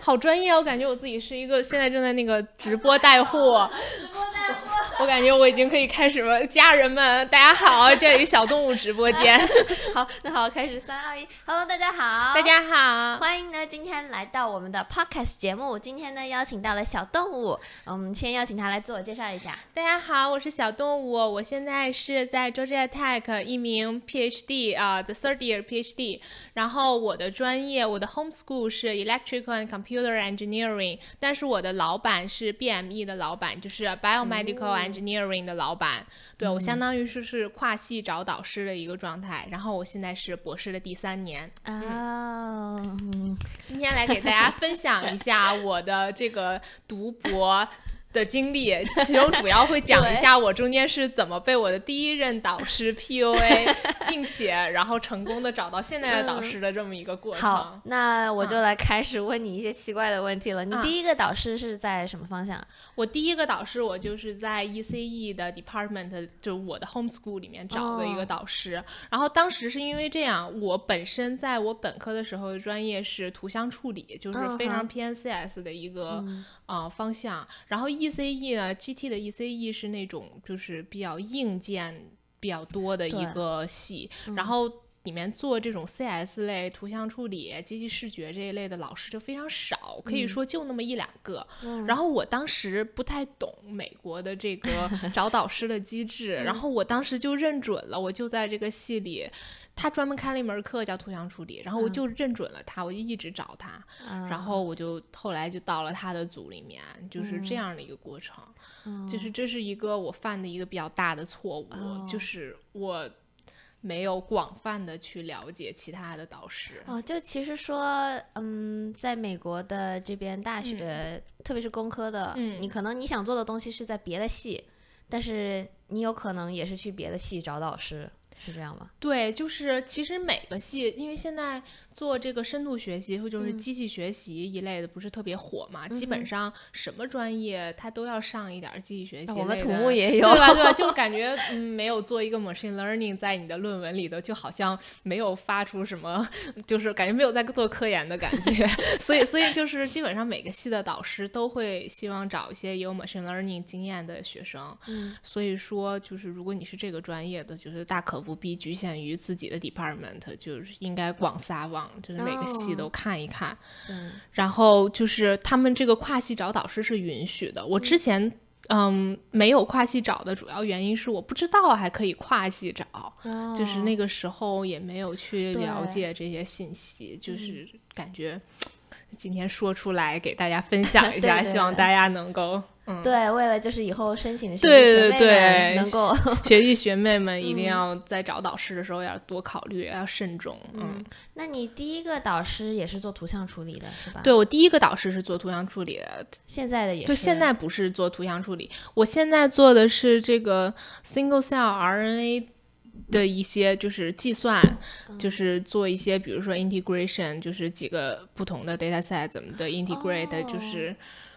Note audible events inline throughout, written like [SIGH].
好专业啊，我感觉我自己是一个现在正在那个直播带货。我感觉我已经可以开始了，家人们，大家好，这里是小动物直播间。[LAUGHS] 好，那好，开始，三二一，Hello，大家好，大家好，欢迎呢，今天来到我们的 Podcast 节目。今天呢，邀请到了小动物，嗯，先邀请他来自我介绍一下。大家好，我是小动物，我现在是在 Georgia Tech 一名 PhD 啊，the third year PhD。然后我的专业，我的 home school 是 Electrical and Computer Engineering，但是我的老板是 BME 的老板，就是 Biomedical。Engineering 的老板，对我相当于是是跨系找导师的一个状态，然后我现在是博士的第三年。啊，今天来给大家分享一下我的这个读博。的经历，其中主要会讲一下我中间是怎么被我的第一任导师 [LAUGHS] PUA，并且然后成功的找到现在的导师的这么一个过程。好，那我就来开始问你一些奇怪的问题了。你第一个导师是在什么方向？我第一个导师我就是在 ECE 的 department，就我的 home school 里面找的一个导师。然后当时是因为这样，我本身在我本科的时候的专业是图像处理，就是非常偏 CS 的一个呃方向。然后 ECE 呢，GT 的 ECE 是那种就是比较硬件比较多的一个系，然后里面做这种 CS 类图像处理、机器视觉这一类的老师就非常少，可以说就那么一两个。然后我当时不太懂美国的这个 [LAUGHS] 找导师的机制，然后我当时就认准了，我就在这个系里。他专门开了一门课叫图像处理，然后我就认准了他，我就一直找他，然后我就后来就到了他的组里面，就是这样的一个过程。就是这是一个我犯的一个比较大的错误，就是我没有广泛的去了解其他的导师。哦，就其实说，嗯，在美国的这边大学，特别是工科的，你可能你想做的东西是在别的系，但是你有可能也是去别的系找导师。是这样吗？对，就是其实每个系，因为现在做这个深度学习或就是机器学习一类的不是特别火嘛，基本上什么专业它都要上一点机器学习。我们土木也有，对吧？对吧？[LAUGHS] 就是感觉嗯，没有做一个 machine learning 在你的论文里头，就好像没有发出什么，就是感觉没有在做科研的感觉。[LAUGHS] 所以，所以就是基本上每个系的导师都会希望找一些有 machine learning 经验的学生。嗯，所以说就是如果你是这个专业的，就是大可不。不必局限于自己的 department，就是应该广撒网，就是每个系都看一看。嗯，然后就是他们这个跨系找导师是允许的。我之前嗯没有跨系找的主要原因是我不知道还可以跨系找，就是那个时候也没有去了解这些信息，就是感觉今天说出来给大家分享一下，[LAUGHS] 希望大家能够。对，为了就是以后申请的学弟学妹能够学弟学妹们 [LAUGHS] 一定要在找导师的时候要多考虑，要慎重。嗯，那你第一个导师也是做图像处理的是吧？对我第一个导师是做图像处理的，现在的也对，现在不是做图像处理，我现在做的是这个 single cell RNA 的一些就是计算，就是做一些比如说 integration，就是几个不同的 data set 怎么的 integrate，就是。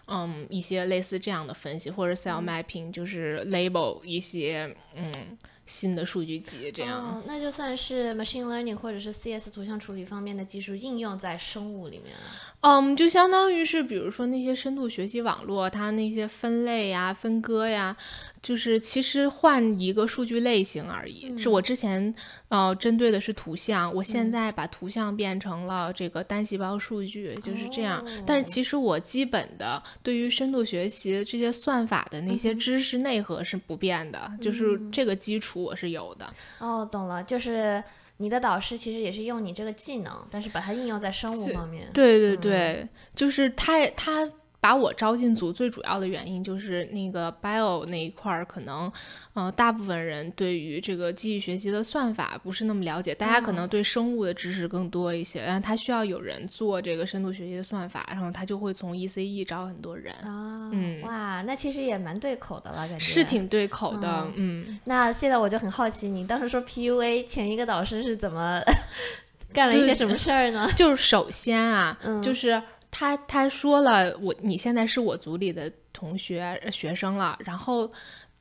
嗯，一些类似这样的分析，或者 cell mapping，就是 label 一些嗯新的数据集这样。那就算是 machine learning 或者是 CS 图像处理方面的技术应用在生物里面了。嗯，就相当于是，比如说那些深度学习网络，它那些分类呀、分割呀，就是其实换一个数据类型而已。是我之前呃针对的是图像，我现在把图像变成了这个单细胞数据，就是这样。但是其实我基本的对于深度学习这些算法的那些知识内核是不变的，就是这个基础我是有的。哦，懂了，就是。你的导师其实也是用你这个技能，但是把它应用在生物方面。对对对，就是他他。把我招进组最主要的原因就是那个 bio 那一块儿，可能，呃，大部分人对于这个机器学习的算法不是那么了解，大家可能对生物的知识更多一些，然后他需要有人做这个深度学习的算法，然后他就会从 ECE 招很多人。啊，嗯，哇，那其实也蛮对口的了，感觉是挺对口的，嗯。那现在我就很好奇，你当时说 PUA 前一个导师是怎么 [LAUGHS] 干了一些什么事儿呢？[LAUGHS] 就是首先啊，就是。他他说了，我你现在是我组里的同学学生了，然后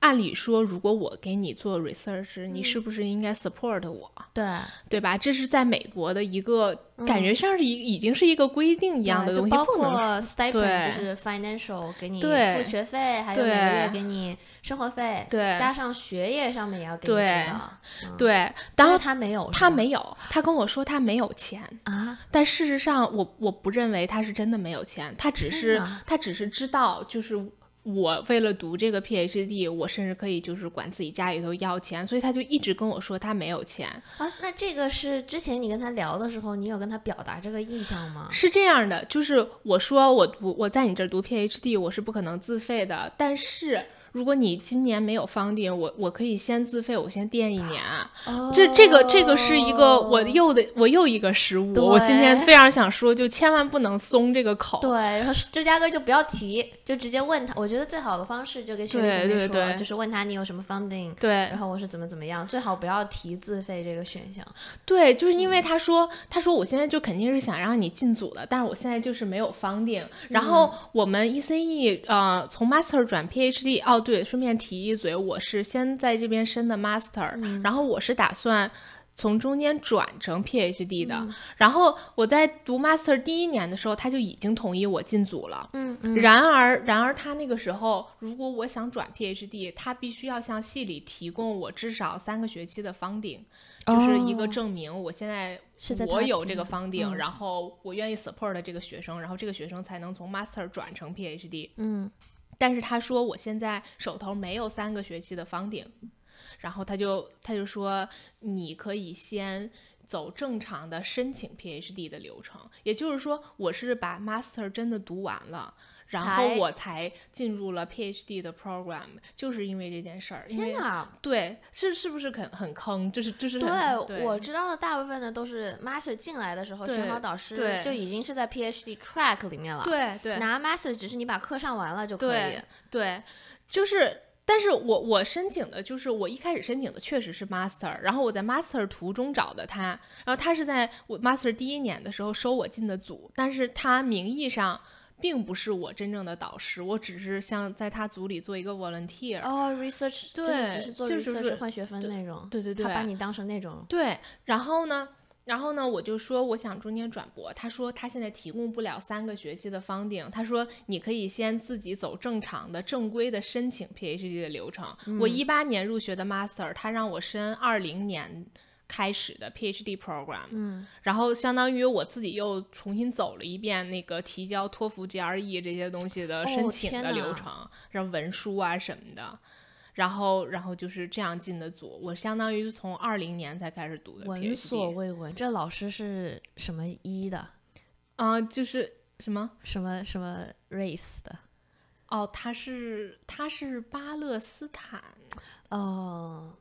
按理说，如果我给你做 research，你是不是应该 support 我？对，对吧？这是在美国的一个感觉，像是一已经是一个规定一样的东西，包括 stipend 就是 financial 给你付学费，还有每个月给你生活费，对，加上学业上面也要给你对，对。当然他没有，他没有，他跟我说他没有钱啊。但事实上，我我不认为他是真的没有钱，他只是他只是知道就是。我为了读这个 PhD，我甚至可以就是管自己家里头要钱，所以他就一直跟我说他没有钱啊。那这个是之前你跟他聊的时候，你有跟他表达这个意向吗？是这样的，就是我说我读我在你这儿读 PhD，我是不可能自费的，但是。如果你今年没有房顶，我我可以先自费，我先垫一年。这这个这个是一个我又的我又一个失误。我今天非常想说，就千万不能松这个口。对，然后芝加哥就不要提，就直接问他。我觉得最好的方式就跟学生说，就是问他你有什么 funding，对，然后我是怎么怎么样，最好不要提自费这个选项。对，就是因为他说他说我现在就肯定是想让你进组的，但是我现在就是没有 funding。然后我们 ECE 呃从 master 转 PhD 哦。对，顺便提一嘴，我是先在这边申的 master，然后我是打算从中间转成 PhD 的。然后我在读 master 第一年的时候，他就已经同意我进组了。嗯嗯。然而，然而他那个时候，如果我想转 PhD，他必须要向系里提供我至少三个学期的 funding，就是一个证明，我现在我有这个 funding，然后我愿意 support 这个学生，然后这个学生才能从 master 转成 PhD。嗯。但是他说我现在手头没有三个学期的房顶，然后他就他就说你可以先走正常的申请 PhD 的流程，也就是说我是把 Master 真的读完了。然后我才进入了 PhD 的 program，就是因为这件事儿。天哪！对，是是不是很很坑？就是就是。对，我知道的大部分的都是 master 进来的时候，选好导师就已经是在 PhD track 里面了。对对。拿 master 只是你把课上完了就可以。对，就是，但是我我申请的就是我一开始申请的确实是 master，然后我在 master 途中找的他，然后他是在我 master 第一年的时候收我进的组，但是他名义上。并不是我真正的导师，我只是像在他组里做一个 volunteer。哦，research，对，只是做 research 换学分那种。对对对，他把你当成那种。对，然后呢，然后呢，我就说我想中间转博，他说他现在提供不了三个学期的 funding，他说你可以先自己走正常的正规的申请 PhD 的流程。我一八年入学的 master，他让我申二零年。开始的 PhD program，嗯，然后相当于我自己又重新走了一遍那个提交托福 GRE 这些东西的申请的流程，然后文书啊什么的，然后然后就是这样进的组。我相当于从二零年才开始读的。闻所未闻，这老师是什么一的？啊，就是什么什么什么 race 的？哦，他是他是巴勒斯坦。哦。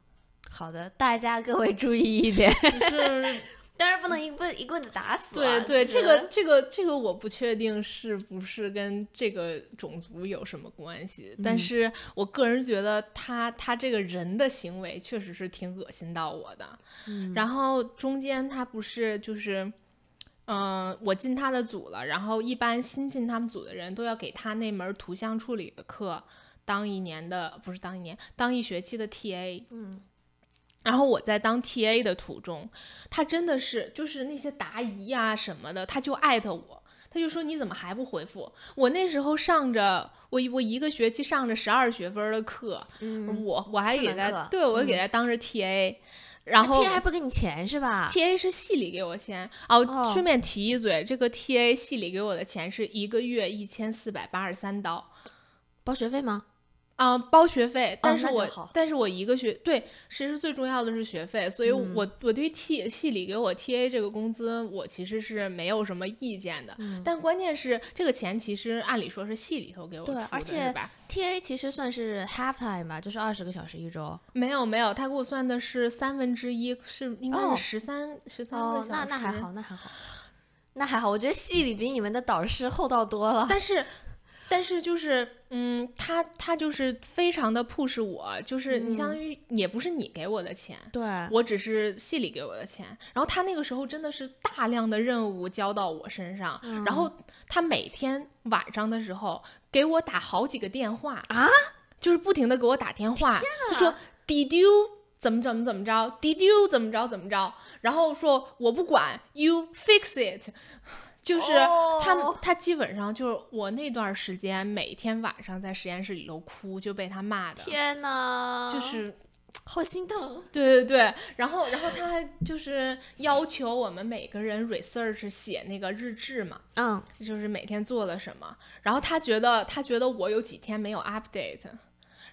好的，大家各位注意一点，[LAUGHS] 是，[LAUGHS] 当然不能一棍一棍子打死。对对，这个这个这个我不确定是不是跟这个种族有什么关系，但是我个人觉得他他这个人的行为确实是挺恶心到我的。然后中间他不是就是，嗯，我进他的组了，然后一般新进他们组的人都要给他那门图像处理的课当一年的，不是当一年，当一学期的 TA。嗯。然后我在当 TA 的途中，他真的是就是那些答疑呀什么的，他就艾特我，他就说你怎么还不回复？我那时候上着我我一个学期上着十二学分的课，我我还给他，对我给他当着 TA，然后 TA 还不给你钱是吧？TA 是系里给我钱哦。顺便提一嘴，这个 TA 系里给我的钱是一个月一千四百八十三刀，包学费吗？啊，包学费，但是我但是我一个学对，其实最重要的是学费，所以我我对 T 系里给我 TA 这个工资，我其实是没有什么意见的。但关键是这个钱其实按理说是系里头给我出的，而且 TA 其实算是 half time 吧，就是二十个小时一周。没有没有，他给我算的是三分之一，是应该是十三十三个小时。那那还好，那还好，那还好。我觉得系里比你们的导师厚道多了。但是。但是就是，嗯，他他就是非常的 push 我，就是你相当于也不是你给我的钱，对我只是系里给我的钱。然后他那个时候真的是大量的任务交到我身上，然后他每天晚上的时候给我打好几个电话啊，就是不停的给我打电话，他说 Did you 怎么怎么怎么着？Did you 怎么着怎么着？然后说我不管，You fix it。就是他，他基本上就是我那段时间每天晚上在实验室里头哭，就被他骂的。天呐，就是好心疼。对对对，然后然后他还就是要求我们每个人 research 写那个日志嘛，嗯，就是每天做了什么。然后他觉得他觉得我有几天没有 update，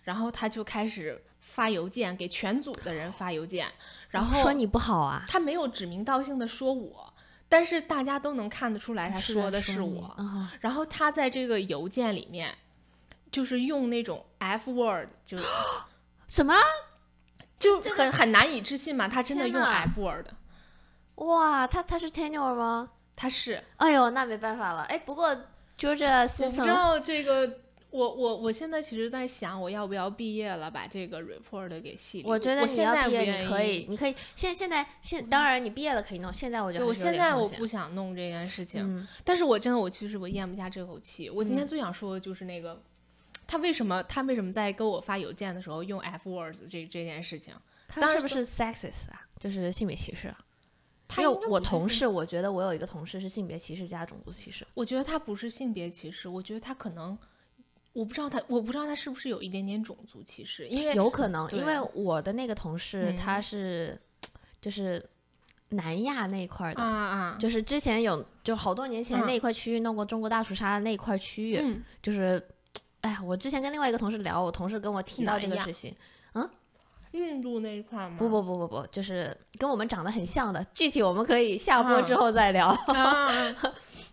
然后他就开始发邮件给全组的人发邮件，然后说你不好啊。他没有指名道姓的说我。但是大家都能看得出来，他说的是我。然后他在这个邮件里面，就是用那种 F word，就 [GASPS] 什么，就很很难以置信嘛。他真的用 F word。哇，他他是 tenure 吗？他是。哎呦，那没办法了。哎，不过 Georgia，我不知道这个。我我我现在其实在想，我要不要毕业了，把这个 report 给系。我觉得你要毕业，你可以，你可以现现在现当然你毕业了可以弄，现在我觉得我现在我不想弄这件事情，但是我真的我其实我咽不下这口气。我今天最想说的就是那个，他为什么他为什么在给我发邮件的时候用 F words 这这件事情？他是不是 sexist 啊？就是性别歧视？因为我同事，我觉得我有一个同事是性别歧视加种族歧视。我觉得他不是性别歧视，我觉得他可能。我不知道他，我不知道他是不是有一点点种族歧视，因为有可能，因为我的那个同事他是就是南亚那一块的，啊啊，就是之前有就好多年前那一块区域弄过中国大屠杀的那一块区域，就是，哎呀，我之前跟另外一个同事聊，我同事跟我提到这个事情，嗯，印度那一块吗？不不不不不，就是跟我们长得很像的，具体我们可以下播之后再聊。[LAUGHS]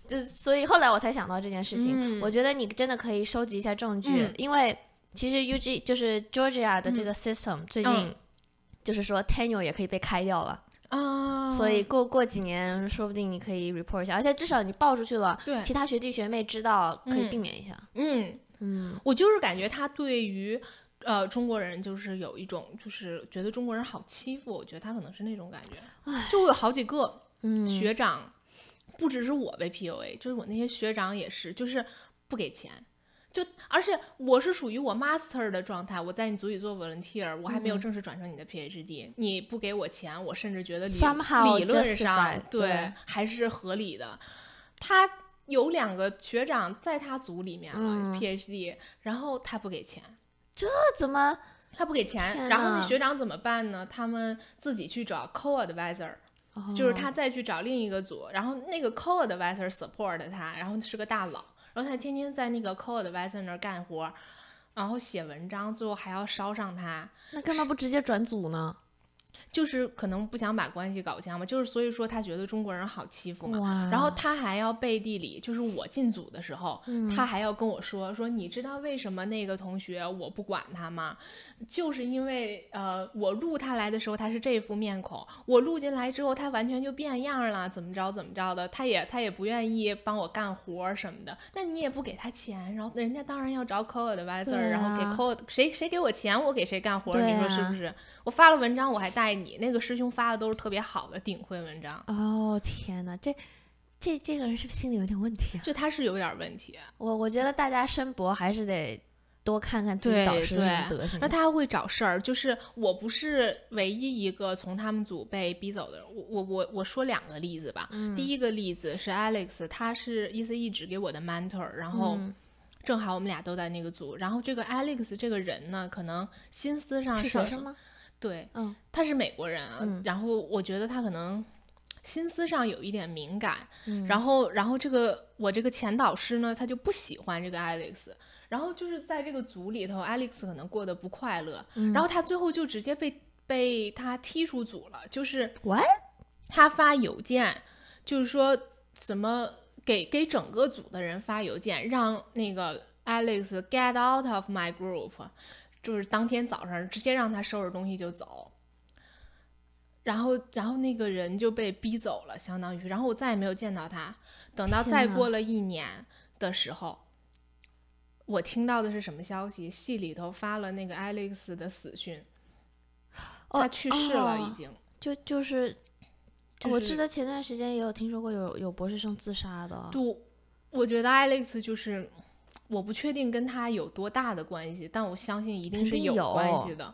就所以后来我才想到这件事情，我觉得你真的可以收集一下证据，因为其实 U G 就是 Georgia 的这个 system 最近就是说 tenure 也可以被开掉了啊，所以过过几年说不定你可以 report 一下，而且至少你报出去了，对其他学弟学妹知道可以避免一下。嗯嗯，我就是感觉他对于呃中国人就是有一种就是觉得中国人好欺负，我觉得他可能是那种感觉，就我有好几个学长。不只是我被 PUA，就是我那些学长也是，就是不给钱，就而且我是属于我 master 的状态，我在你组里做 volunteer，我还没有正式转成你的 PhD，你不给我钱，我甚至觉得理理论上对还是合理的。他有两个学长在他组里面了 PhD，然后他不给钱，这怎么他不给钱？然后那学长怎么办呢？他们自己去找 co-advisor。就是他再去找另一个组，然后那个 co-advisor support 他，然后是个大佬，然后他天天在那个 co-advisor 那儿干活，然后写文章，最后还要捎上他。那干嘛不直接转组呢？就是可能不想把关系搞僵嘛，就是所以说他觉得中国人好欺负嘛，然后他还要背地里，就是我进组的时候，他还要跟我说说，你知道为什么那个同学我不管他吗？就是因为呃，我录他来的时候他是这副面孔，我录进来之后他完全就变样了，怎么着怎么着的，他也他也不愿意帮我干活什么的，那你也不给他钱，然后人家当然要找 co-advisor，然后给 co 谁谁给我钱我给谁干活，你说是不是？我发了文章我还带你。你那个师兄发的都是特别好的顶会文章哦！天哪，这这这个人是不是心理有点问题啊？就他是有点问题。我我觉得大家申博还是得多看看自己导师的德行。那他会找事儿，就是我不是唯一一个从他们组被逼走的。我我我我说两个例子吧。第一个例子是 Alex，他是 E C 一直给我的 mentor，然后正好我们俩都在那个组。然后这个 Alex 这个人呢，可能心思上是学生吗？对，嗯，他是美国人啊，然后我觉得他可能心思上有一点敏感，然后，然后这个我这个前导师呢，他就不喜欢这个 Alex，然后就是在这个组里头，Alex 可能过得不快乐，然后他最后就直接被被他踢出组了，就是 what？他发邮件，就是说怎么给给整个组的人发邮件，让那个 Alex get out of my group。就是当天早上直接让他收拾东西就走，然后然后那个人就被逼走了，相当于，然后我再也没有见到他。等到再过了一年的时候，我听到的是什么消息？系里头发了那个 Alex 的死讯，他去世了，已经。就就是，我记得前段时间也有听说过有有博士生自杀的。就我觉得 Alex 就是。我不确定跟他有多大的关系，但我相信一定是有关系的。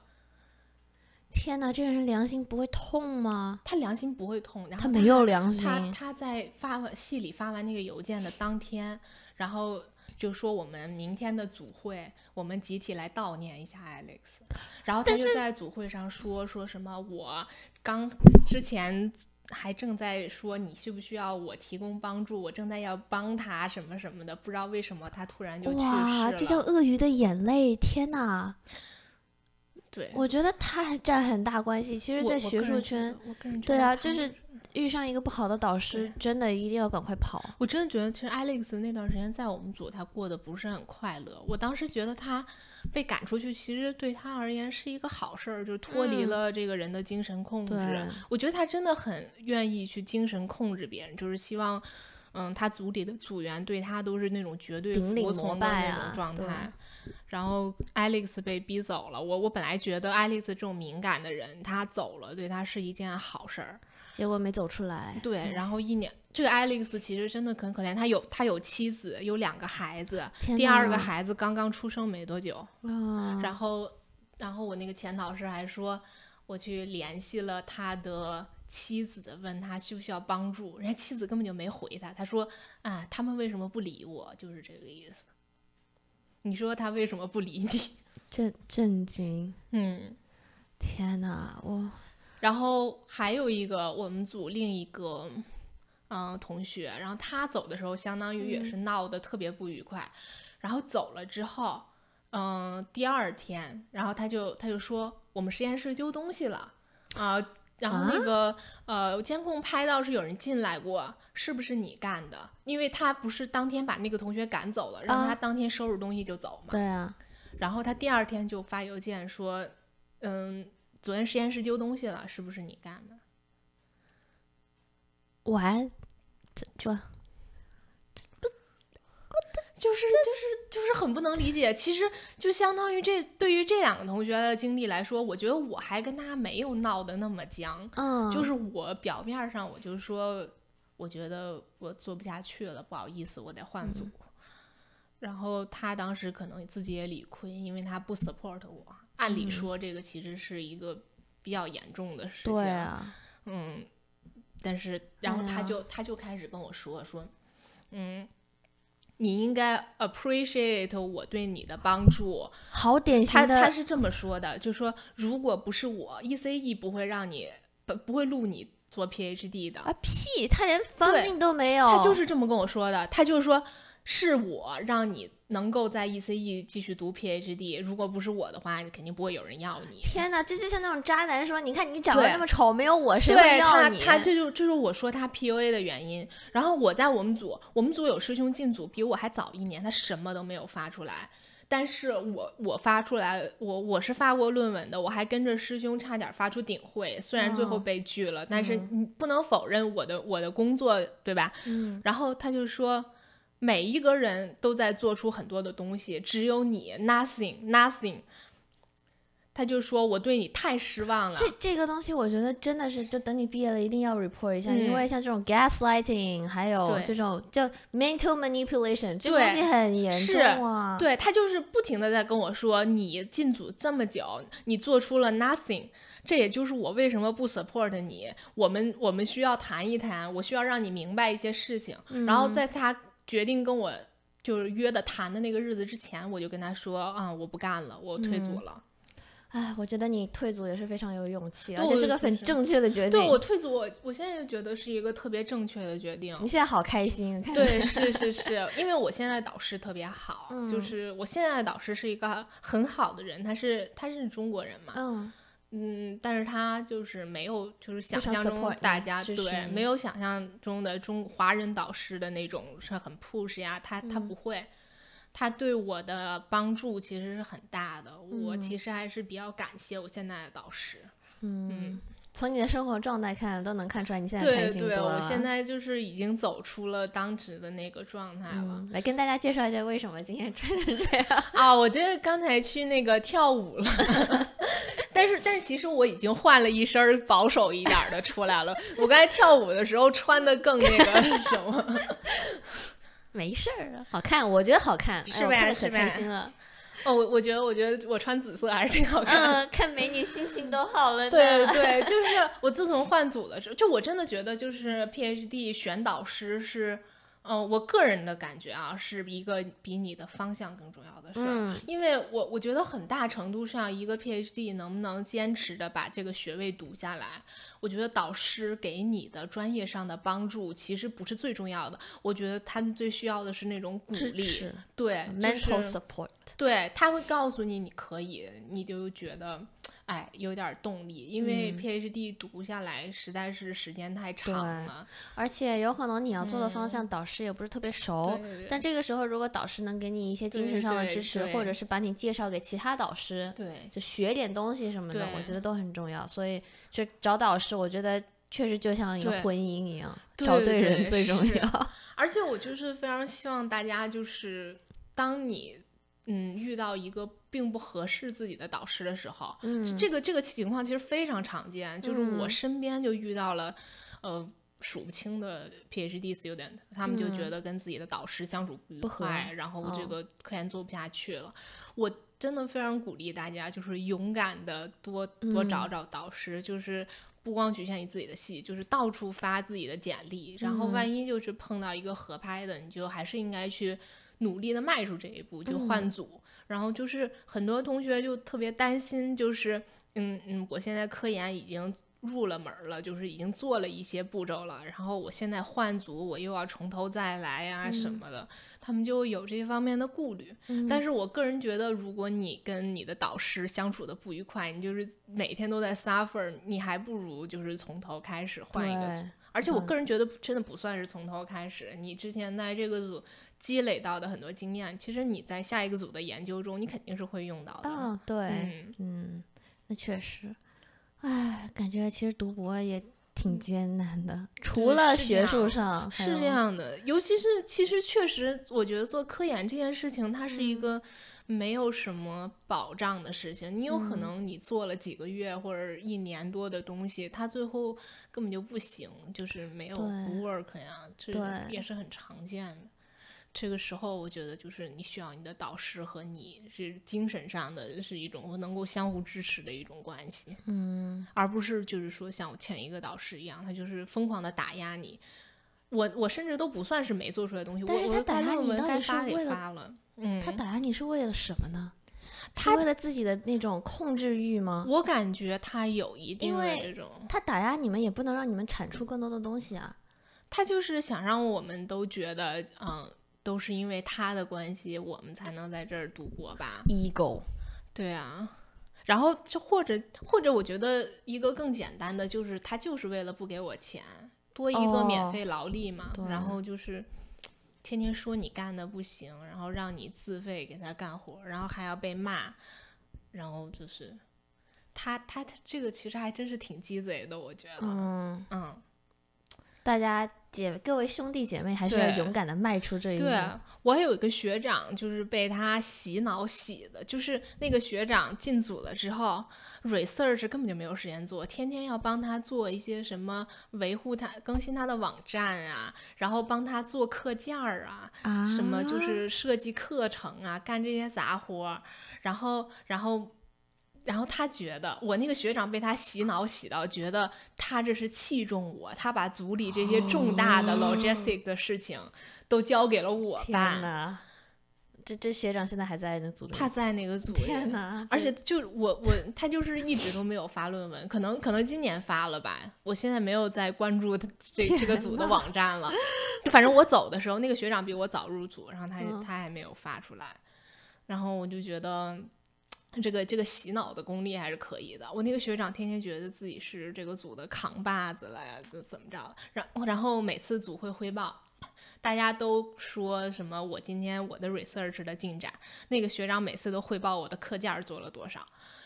天哪，这个人良心不会痛吗？他良心不会痛，然后他没有良心。他他在发完戏里发完那个邮件的当天，然后就说我们明天的组会，我们集体来悼念一下 Alex。然后他就在组会上说说什么，我刚之前还正在说你需不需要我提供帮助，我正在要帮他什么什么的，不知道为什么他突然就去世了。哇，这叫鳄鱼的眼泪！天哪！对，我觉得他还占很大关系。其实，在学术圈，对啊，就是遇上一个不好的导师，真的一定要赶快跑。我真的觉得，其实 Alex 那段时间在我们组，他过得不是很快乐。我当时觉得他被赶出去，其实对他而言是一个好事儿，就是脱离了这个人的精神控制。我觉得他真的很愿意去精神控制别人，就是希望。嗯，他组里的组员对他都是那种绝对服从的那种状态。然后 Alex 被逼走了，我我本来觉得 Alex 这种敏感的人，他走了对他是一件好事儿，结果没走出来。对，然后一年，这个 Alex 其实真的很可怜，他有他有妻子，有两个孩子，第二个孩子刚刚出生没多久。然后，然后我那个前导师还说，我去联系了他的。妻子的问他需不需要帮助，人家妻子根本就没回他。他说：“啊，他们为什么不理我？就是这个意思。”你说他为什么不理你？[LAUGHS] 震震惊。嗯，天哪，我。然后还有一个我们组另一个嗯同学，然后他走的时候相当于也是闹得特别不愉快。然后走了之后，嗯，第二天，然后他就他就说我们实验室丢东西了啊。然后那个呃，监控拍到是有人进来过，是不是你干的？因为他不是当天把那个同学赶走了，让他当天收拾东西就走嘛。对啊。然后他第二天就发邮件说，嗯，昨天实验室丢东西了，是不是你干的？完，这这。就是就是就是很不能理解，其实就相当于这对于这两个同学的经历来说，我觉得我还跟他没有闹得那么僵，嗯，就是我表面上我就说，我觉得我做不下去了，不好意思，我得换组。然后他当时可能自己也理亏，因为他不 support 我。按理说这个其实是一个比较严重的事情，对啊，嗯，但是然后他就他就开始跟我说说，嗯。你应该 appreciate 我对你的帮助，好典型的。他他是这么说的，就说如果不是我，ECE 不会让你不不会录你做 PhD 的。啊屁，他连 funding 都没有。他就是这么跟我说的，他就是说。是我让你能够在 ECE 继续读 PhD，如果不是我的话，肯定不会有人要你。天哪，这就像那种渣男说：“你看你长得那么丑，没有我谁会要你？”他他这就就是我说他 PUA 的原因。然后我在我们组，我们组有师兄进组比我还早一年，他什么都没有发出来。但是我我发出来，我我是发过论文的，我还跟着师兄差点发出顶会，虽然最后被拒了，但是你不能否认我的我的工作，对吧？嗯。然后他就说。每一个人都在做出很多的东西，只有你 nothing nothing。他就说我对你太失望了。这这个东西，我觉得真的是，就等你毕业了，一定要 report 一下，因为像这种 gaslighting，还有这种叫 mental manipulation，这东西很严重啊。对他就是不停的在跟我说，你进组这么久，你做出了 nothing，这也就是我为什么不 support 你。我们我们需要谈一谈，我需要让你明白一些事情。然后在他。决定跟我就是约的谈的那个日子之前，我就跟他说啊，我不干了，我退组了。哎，我觉得你退组也是非常有勇气，而且是个很正确的决定。对我退组，我我现在就觉得是一个特别正确的决定。你现在好开心，对，[LAUGHS] 是是是，因为我现在导师特别好，就是我现在的导师是一个很好的人，他是他是中国人嘛，嗯。嗯，但是他就是没有，就是想象中大家对，没有想象中的中华人导师的那种是很 push 呀，他他不会，他对我的帮助其实是很大的，我其实还是比较感谢我现在的导师，嗯。从你的生活状态看，都能看出来你现在开心多了。对对，我现在就是已经走出了当时的那个状态了。来跟大家介绍一下为什么今天穿成这样 [LAUGHS] 啊？我这刚才去那个跳舞了，[LAUGHS] 但是但是其实我已经换了一身保守一点的出来了。我刚才跳舞的时候穿的更那个什么。[LAUGHS] 没事儿，好看，我觉得好看，是呗？可开心了。[LAUGHS] 哦，我我觉得，我觉得我穿紫色还是挺好看。嗯，看美女心情都好了。对对，就是我自从换组了之后，就我真的觉得，就是 PhD 选导师是。嗯，我个人的感觉啊，是一个比你的方向更重要的事儿，因为我我觉得很大程度上，一个 PhD 能不能坚持的把这个学位读下来，我觉得导师给你的专业上的帮助其实不是最重要的，我觉得他们最需要的是那种鼓励，对，mental support，对他会告诉你你可以，你就觉得。哎，有点动力，因为 PhD 读下来实在是时间太长了，而且有可能你要做的方向导师也不是特别熟。但这个时候，如果导师能给你一些精神上的支持，或者是把你介绍给其他导师，对，就学点东西什么的，我觉得都很重要。所以，就找导师，我觉得确实就像一个婚姻一样，找对人最重要。[LAUGHS] 而且，我就是非常希望大家，就是当你。嗯，遇到一个并不合适自己的导师的时候，嗯，这个这个情况其实非常常见，就是我身边就遇到了，呃，数不清的 PhD student，他们就觉得跟自己的导师相处不愉快，然后这个科研做不下去了。我真的非常鼓励大家，就是勇敢的多多找找导师，就是不光局限于自己的系，就是到处发自己的简历，然后万一就是碰到一个合拍的，你就还是应该去。努力的迈出这一步就换组，然后就是很多同学就特别担心，就是嗯嗯，我现在科研已经入了门了，就是已经做了一些步骤了，然后我现在换组，我又要从头再来呀什么的，他们就有这方面的顾虑。但是我个人觉得，如果你跟你的导师相处的不愉快，你就是每天都在 suffer，你还不如就是从头开始换一个组。而且我个人觉得真的不算是从头开始，你之前在这个组积累到的很多经验，其实你在下一个组的研究中，你肯定是会用到的。嗯，对，嗯，那确实，哎，感觉其实读博也挺艰难的，除了学术上是这样的，尤其是其实确实，我觉得做科研这件事情，它是一个。没有什么保障的事情，你有可能你做了几个月或者一年多的东西，它最后根本就不行，就是没有 work 呀，这也是很常见的。这个时候，我觉得就是你需要你的导师和你是精神上的是一种能够相互支持的一种关系，嗯，而不是就是说像我前一个导师一样，他就是疯狂的打压你。我我甚至都不算是没做出来东西，但是他打压你到底是为了，嗯，他打压你是为了什么呢？他为了自己的那种控制欲吗？我感觉他有一定的这种，他打压你们也不能让你们产出更多的东西啊，他就是想让我们都觉得，嗯，都是因为他的关系，我们才能在这儿度过吧？ego，对啊，然后就或者或者我觉得一个更简单的就是他就是为了不给我钱。多一个免费劳力嘛，然后就是天天说你干的不行，然后让你自费给他干活，然后还要被骂，然后就是他他他这个其实还真是挺鸡贼的，我觉得，嗯嗯，大家。姐，各位兄弟姐妹，还是要勇敢的迈出这一步。对，我还有一个学长，就是被他洗脑洗的，就是那个学长进组了之后，research 根本就没有时间做，天天要帮他做一些什么维护他、更新他的网站啊，然后帮他做课件儿啊，什么就是设计课程啊，干这些杂活，然后，然后。然后他觉得我那个学长被他洗脑洗到，觉得他这是器重我，他把组里这些重大的 logistic 的事情都交给了我办。这这学长现在还在那组里？他在那个组里。天哪！而且就我我他就是一直都没有发论文，可能可能今年发了吧。我现在没有在关注他这这个组的网站了。反正我走的时候，那个学长比我早入组，然后他他还没有发出来。然后我就觉得。这个这个洗脑的功力还是可以的。我那个学长天天觉得自己是这个组的扛把子了呀，怎怎么着？然然后每次组会汇报，大家都说什么我今天我的 research 的进展，那个学长每次都汇报我的课件做了多少。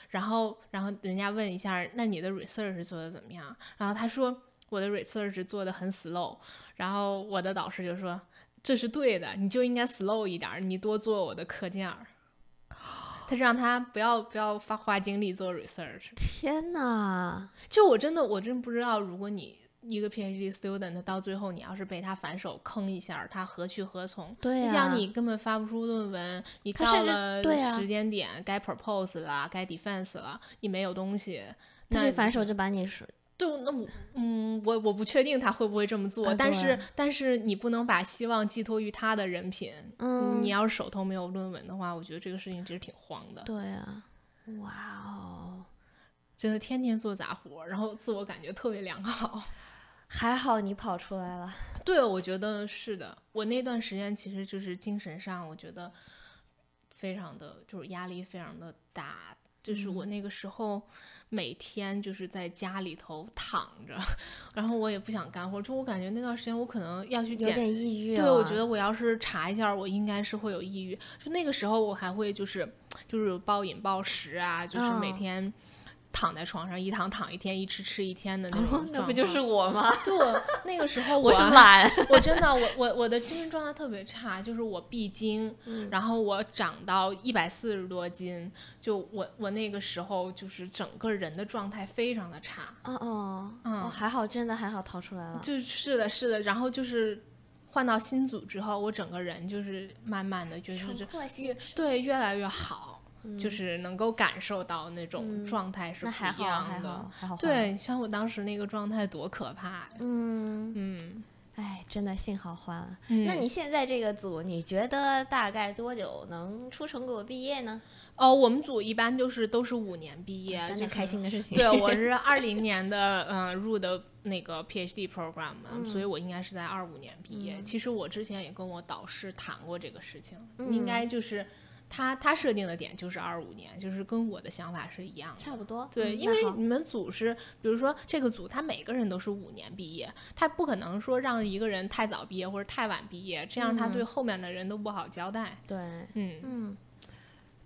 然后然后人家问一下，那你的 research 做的怎么样？然后他说我的 research 做的很 slow。然后我的导师就说这是对的，你就应该 slow 一点，你多做我的课件。他让他不要不要花花精力做 research。天哪！就我真的我真不知道，如果你一个 PhD student 到最后，你要是被他反手坑一下，他何去何从？对呀，你想你根本发不出论文，你到了时间点该 propose 了，该 defense 了，你没有东西，那反手就把你说。对，那我嗯，我我不确定他会不会这么做，但是但是你不能把希望寄托于他的人品。嗯，你要是手头没有论文的话，我觉得这个事情其实挺慌的。对啊，哇哦，真的天天做杂活，然后自我感觉特别良好。[LAUGHS] 还好你跑出来了。对，我觉得是的。我那段时间其实就是精神上，我觉得非常的就是压力非常的大。就是我那个时候每天就是在家里头躺着，然后我也不想干活，就我感觉那段时间我可能要去有点抑郁。对，我觉得我要是查一下，我应该是会有抑郁。就那个时候我还会就是就是暴饮暴食啊，就是每天。躺在床上一躺躺一天，一吃吃一天的那种那不就是我吗？[LAUGHS] 对，那个时候我是懒，我真的，我我我的精神状态特别差，就是我闭经，然后我长到一百四十多斤，就我我那个时候就是整个人的状态非常的差。嗯嗯哦，还好，真的还好逃出来了。就是的，是的，然后就是换到新组之后，我整个人就是慢慢的就是越对越来越好。就是能够感受到那种状态是不一样的，对，像我当时那个状态多可怕。嗯嗯，哎，真的幸好换了。那你现在这个组，你觉得大概多久能出成果毕业呢？哦，我们组一般就是都是五年毕业，真开心的事情。对，我是 [LAUGHS] 二零年的，嗯，入的那个 PhD program，所以我应该是在二五年毕业。其实我之前也跟我导师谈过这个事情，应该就是。他他设定的点就是二五年，就是跟我的想法是一样的，差不多。对，因为你们组是，比如说这个组，他每个人都是五年毕业，他不可能说让一个人太早毕业或者太晚毕业，这样他对后面的人都不好交代。对，嗯嗯。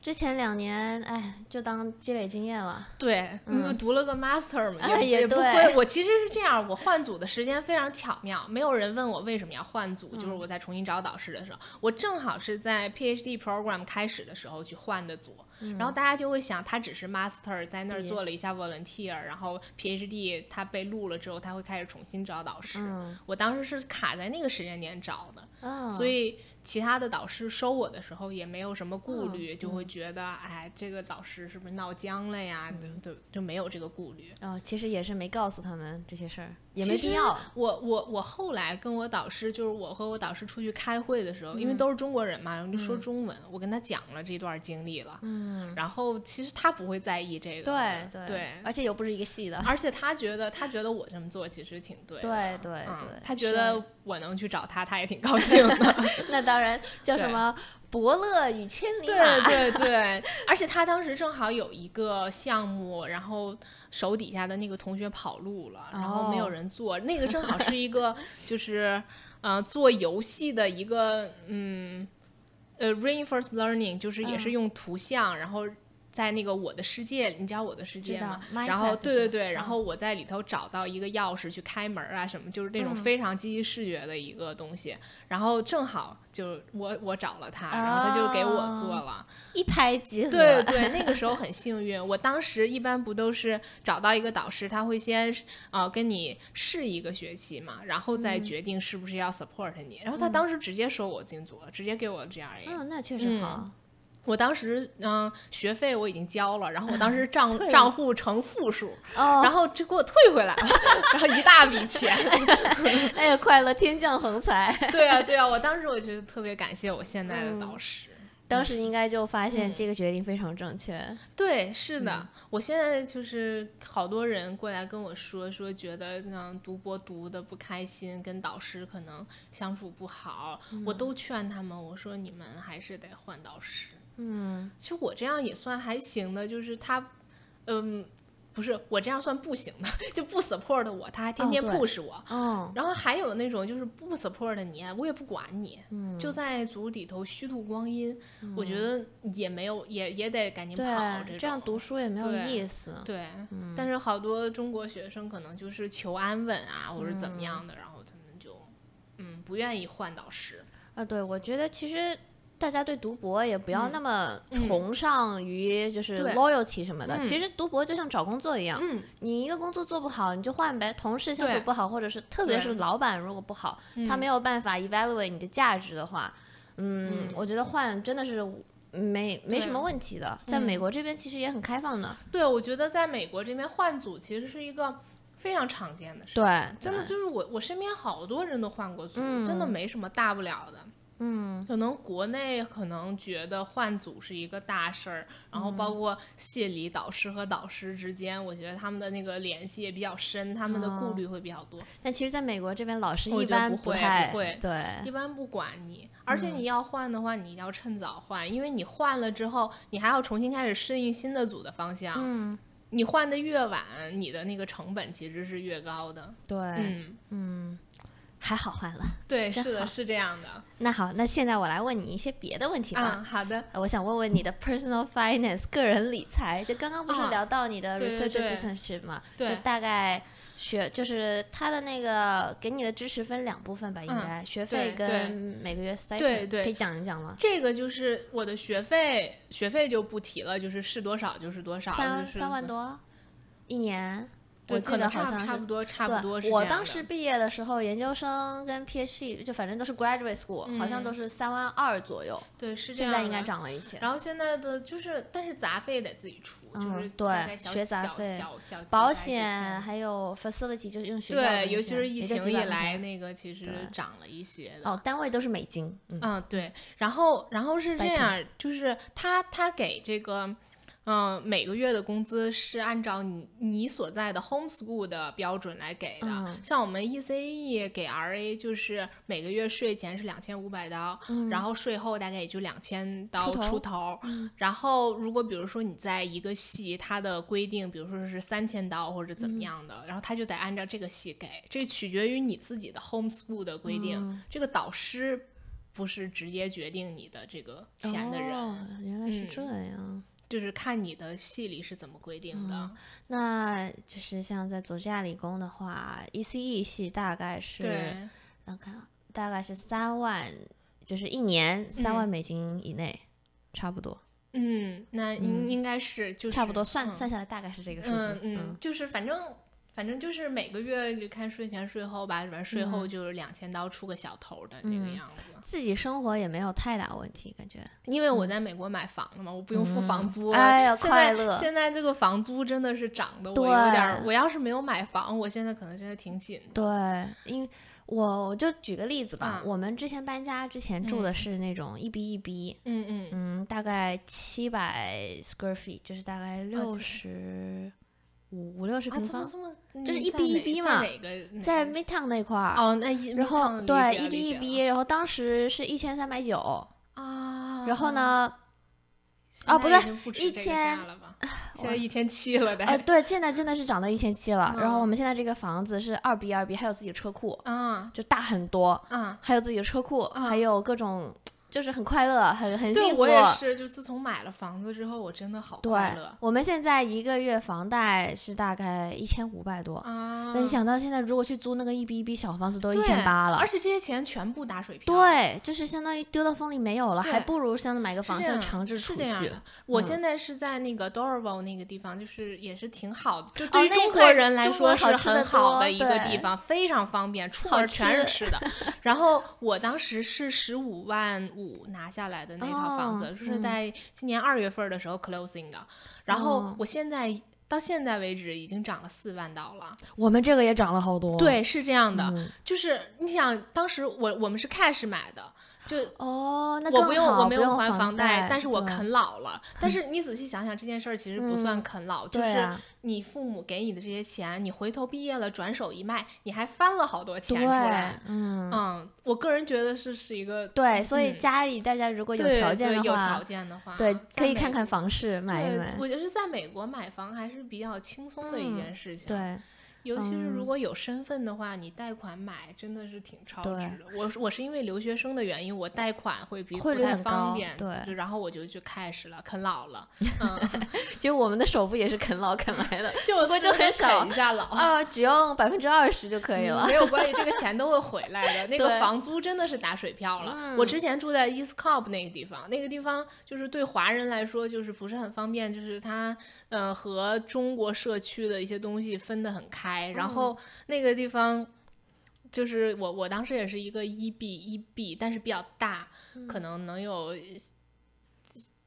之前两年，哎，就当积累经验了。对，嗯，读了个 master 嘛，[LAUGHS] 也也不亏。我其实是这样，我换组的时间非常巧妙，没有人问我为什么要换组，就是我在重新找导师的时候，我正好是在 PhD program 开始的时候去换的组。然后大家就会想，他只是 master 在那儿做了一下 volunteer，然后 PhD 他被录了之后，他会开始重新找导师。我当时是卡在那个时间点找的，所以。其他的导师收我的时候也没有什么顾虑，就会觉得，哎，这个导师是不是闹僵了呀？就就没有这个顾虑。哦，其实也是没告诉他们这些事儿，也没必要。我我我后来跟我导师，就是我和我导师出去开会的时候，因为都是中国人嘛，然后就说中文，我跟他讲了这段经历了。嗯。然后其实他不会在意这个。对对对。而且又不是一个系的。而且他觉得，他觉得我这么做其实挺对。对对对。他觉得我能去找他，他也挺高兴的。[LAUGHS] 那当。然 [LAUGHS] 叫什么？伯乐与千里马。对对 [LAUGHS] 对，而且他当时正好有一个项目，然后手底下的那个同学跑路了，然后没有人做。那个正好是一个，就是呃，做游戏的一个，嗯，呃，reinforced learning，就是也是用图像，然后。在那个我的世界，你知道我的世界吗？然后对对对，然后我在里头找到一个钥匙去开门啊什么，就是那种非常积极视觉的一个东西。然后正好就我我找了他，然后他就给我做了，一拍即合。对对，那个时候很幸运。[LAUGHS] 我当时一般不都是找到一个导师，他会先啊跟你试一个学期嘛，然后再决定是不是要 support 你。然后他当时直接收我进组了，直接给我 GRE。嗯，那确实好。我当时嗯，学费我已经交了，然后我当时 [LAUGHS] 账账户成负数，然后就给我退回来了，然后一大笔钱，[LAUGHS] 哎呀，快乐天降横财。对啊，对啊，我当时我觉得特别感谢我现在的导师，当时应该就发现这个决定非常正确。对，是的，我现在就是好多人过来跟我说说，觉得嗯读博读的不开心，跟导师可能相处不好，我都劝他们，我说你们还是得换导师。嗯，其实我这样也算还行的，就是他，嗯，不是我这样算不行的，就不 support 我，他还天天 push 我。嗯，然后还有那种就是不 support 你，我也不管你，就在组里头虚度光阴，我觉得也没有，也也得赶紧跑。这样读书也没有意思。对，但是好多中国学生可能就是求安稳啊，或者怎么样的，然后他们就，嗯，不愿意换导师。啊，对，我觉得其实。大家对读博也不要那么崇尚于就是 loyalty 什么的。其实读博就像找工作一样，你一个工作做不好，你就换呗。同事相处不好，或者是特别是老板如果不好，他没有办法 evaluate 你的价值的话，嗯，我觉得换真的是。没没什么问题的，在美国这边其实也很开放的。对，我觉得在美国这边换组其实是一个非常常见的事情。对，真的就是我我身边好多人都换过组，真的没什么大不了的。嗯，可能国内可能觉得换组是一个大事儿，然后包括谢里导师和导师之间，我觉得他们的那个联系也比较深，他们的顾虑会比较多。但其实，在美国这边，老师一般不会不会，对，一般不管你。而且你要换的话，你一定要趁早换，因为你换了之后，你还要重新开始适应新的组的方向。嗯，你换的越晚，你的那个成本其实是越高的。对，嗯嗯。还好换了，对，是的，是这样的。那好，那现在我来问你一些别的问题吧。嗯，好的。我想问问你的 personal finance 个人理财，就刚刚不是聊到你的 research assistant 吗？对，就大概学就是他的那个给你的支持分两部分吧，应该学费跟每个月 stipend，对对，可以讲一讲吗？这个就是我的学费，学费就不提了，就是是多少就是多少，三三万多一年。我记得好像差不多，差不多是我当时毕业的时候，研究生跟 PhD 就反正都是 graduate school，好像都是三万二左右。对，是这样。现在应该涨了一些。然后现在的就是，但是杂费得自己出，就是对学杂费、保险还有 facility 就是用学校对，尤其是疫情以来，那个其实涨了一些。哦，单位都是美金。嗯，对。然后，然后是这样，就是他他给这个。嗯，每个月的工资是按照你你所在的 homeschool 的标准来给的。像我们 ECE 给 RA 就是每个月税前是两千五百刀，然后税后大概也就两千刀出头。然后如果比如说你在一个系，它的规定比如说是三千刀或者怎么样的，然后他就得按照这个系给。这取决于你自己的 homeschool 的规定。这个导师不是直接决定你的这个钱的人。原来是这样。就是看你的系里是怎么规定的，那就是像在佐治亚理工的话，ECE 系大概是，我看大概是三万，就是一年三万美金以内，差不多。嗯，那应应该是就差不多，算算下来大概是这个数字。嗯嗯，就是反正。反正就是每个月就看税前税后吧，反正税后就是两千刀出个小头的那个样子。自己生活也没有太大问题，感觉。因为我在美国买房了嘛，我不用付房租。哎呀，快乐！现在这个房租真的是涨的，我有点。我要是没有买房，我现在可能真的挺紧的。对，因为我我就举个例子吧，我们之前搬家之前住的是那种一 B 一 B，嗯嗯嗯，大概七百 square feet，就是大概六十。五五六十平方，就是一 B 一 B 嘛，在 Midtown 那块儿。哦，那然后对一 B 一 B，然后当时是一千三百九啊。然后呢？啊，不对，一千，现在一千七了的。呃，对，现在真的是涨到一千七了。然后我们现在这个房子是二 B 二 B，还有自己的车库，嗯，就大很多，嗯，还有自己的车库，还有各种。就是很快乐，很很幸福。我也是，就自从买了房子之后，我真的好快乐。我们现在一个月房贷是大概一千五百多啊。那你想到现在如果去租那个一 B 一 B 小房子都一千八了，而且这些钱全部打水漂。对，就是相当于丢到风里没有了，还不如像买个房子长治储蓄。我现在是在那个 Dorval 那个地方，就是也是挺好的，就对于中国人来说是很好的一个地方，非常方便，出门全是吃的。[LAUGHS] 然后我当时是十五万。五拿下来的那套房子，就是在今年二月份的时候 closing 的，然后我现在到现在为止已经涨了四万刀了。我们这个也涨了好多。对，是这样的，就是你想，当时我我们是 cash 买的。就哦，那我不用，我没有还房贷，但是我啃老了。但 [LAUGHS] 是你仔细想想，这件事儿其实不算啃老，就是你父母给你的这些钱，你回头毕业了转手一卖，你还翻了好多钱出来。嗯嗯，我个人觉得是是一个对，所以家里大家如果有条件的话，有条件的话，对，可以看看房市买一买。我觉得在美国买房还是比较轻松的一件事情。对。尤其是如果有身份的话，你贷款买真的是挺超值的。我我是因为留学生的原因，我贷款会比不太方便，对，然后我就去 cash 了，啃老了。[LAUGHS] 嗯，[LAUGHS] 就我们的首付也是啃老啃来的，就我就很少一下老啊，只用百分之二十就可以了，没有关系，这个钱都会回来的。[LAUGHS] 那个房租真的是打水漂了。我之前住在 East Cobb 那个地方，那个地方就是对华人来说就是不是很方便，就是它呃和中国社区的一些东西分得很开。然后那个地方，就是我我当时也是一个一 B 一 B，但是比较大，可能能有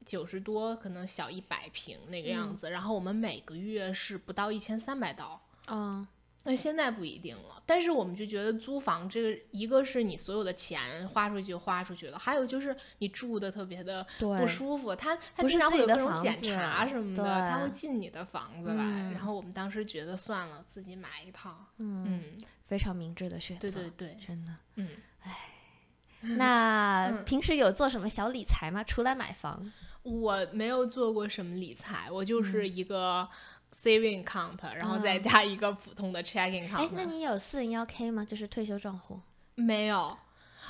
九十多，可能小一百平那个样子。然后我们每个月是不到一千三百刀。嗯。那现在不一定了，但是我们就觉得租房这个，一个是你所有的钱花出去就花出去了，还有就是你住的特别的不舒服，他他经常会有各种检查什么的，他会进你的房子来。然后我们当时觉得算了，自己买一套，嗯，非常明智的选择，对对对，真的，嗯，哎，[LAUGHS] 那平时有做什么小理财吗？除了买房，我没有做过什么理财，我就是一个。Saving account，然后再加一个普通的 checking account。哎，那你有四零幺 K 吗？就是退休账户？没有。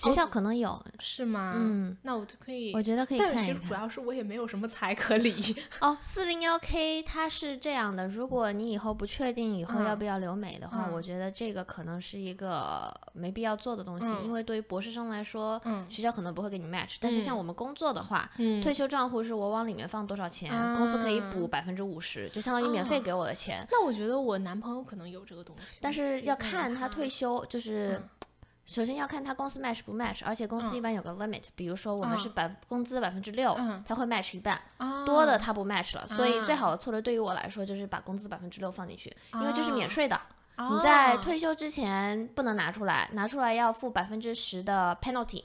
学校可能有是吗？嗯，那我就可以，我觉得可以看一看。但是主要是我也没有什么财可理。[LAUGHS] 哦，四零幺 K 它是这样的，如果你以后不确定以后要不要留美的话，我觉得这个可能是一个没必要做的东西，因为对于博士生来说，学校可能不会给你 match。但是像我们工作的话，退休账户是我往里面放多少钱，公司可以补百分之五十，就相当于免费给我的钱。那我觉得我男朋友可能有这个东西，但是要看他退休就是。首先要看他公司 match 不 match，而且公司一般有个 limit，比如说我们是百工资百分之六，他会 match 一半，多的他不 match 了。所以最好的策略对于我来说就是把工资百分之六放进去，因为这是免税的，你在退休之前不能拿出来，拿出来要付百分之十的 penalty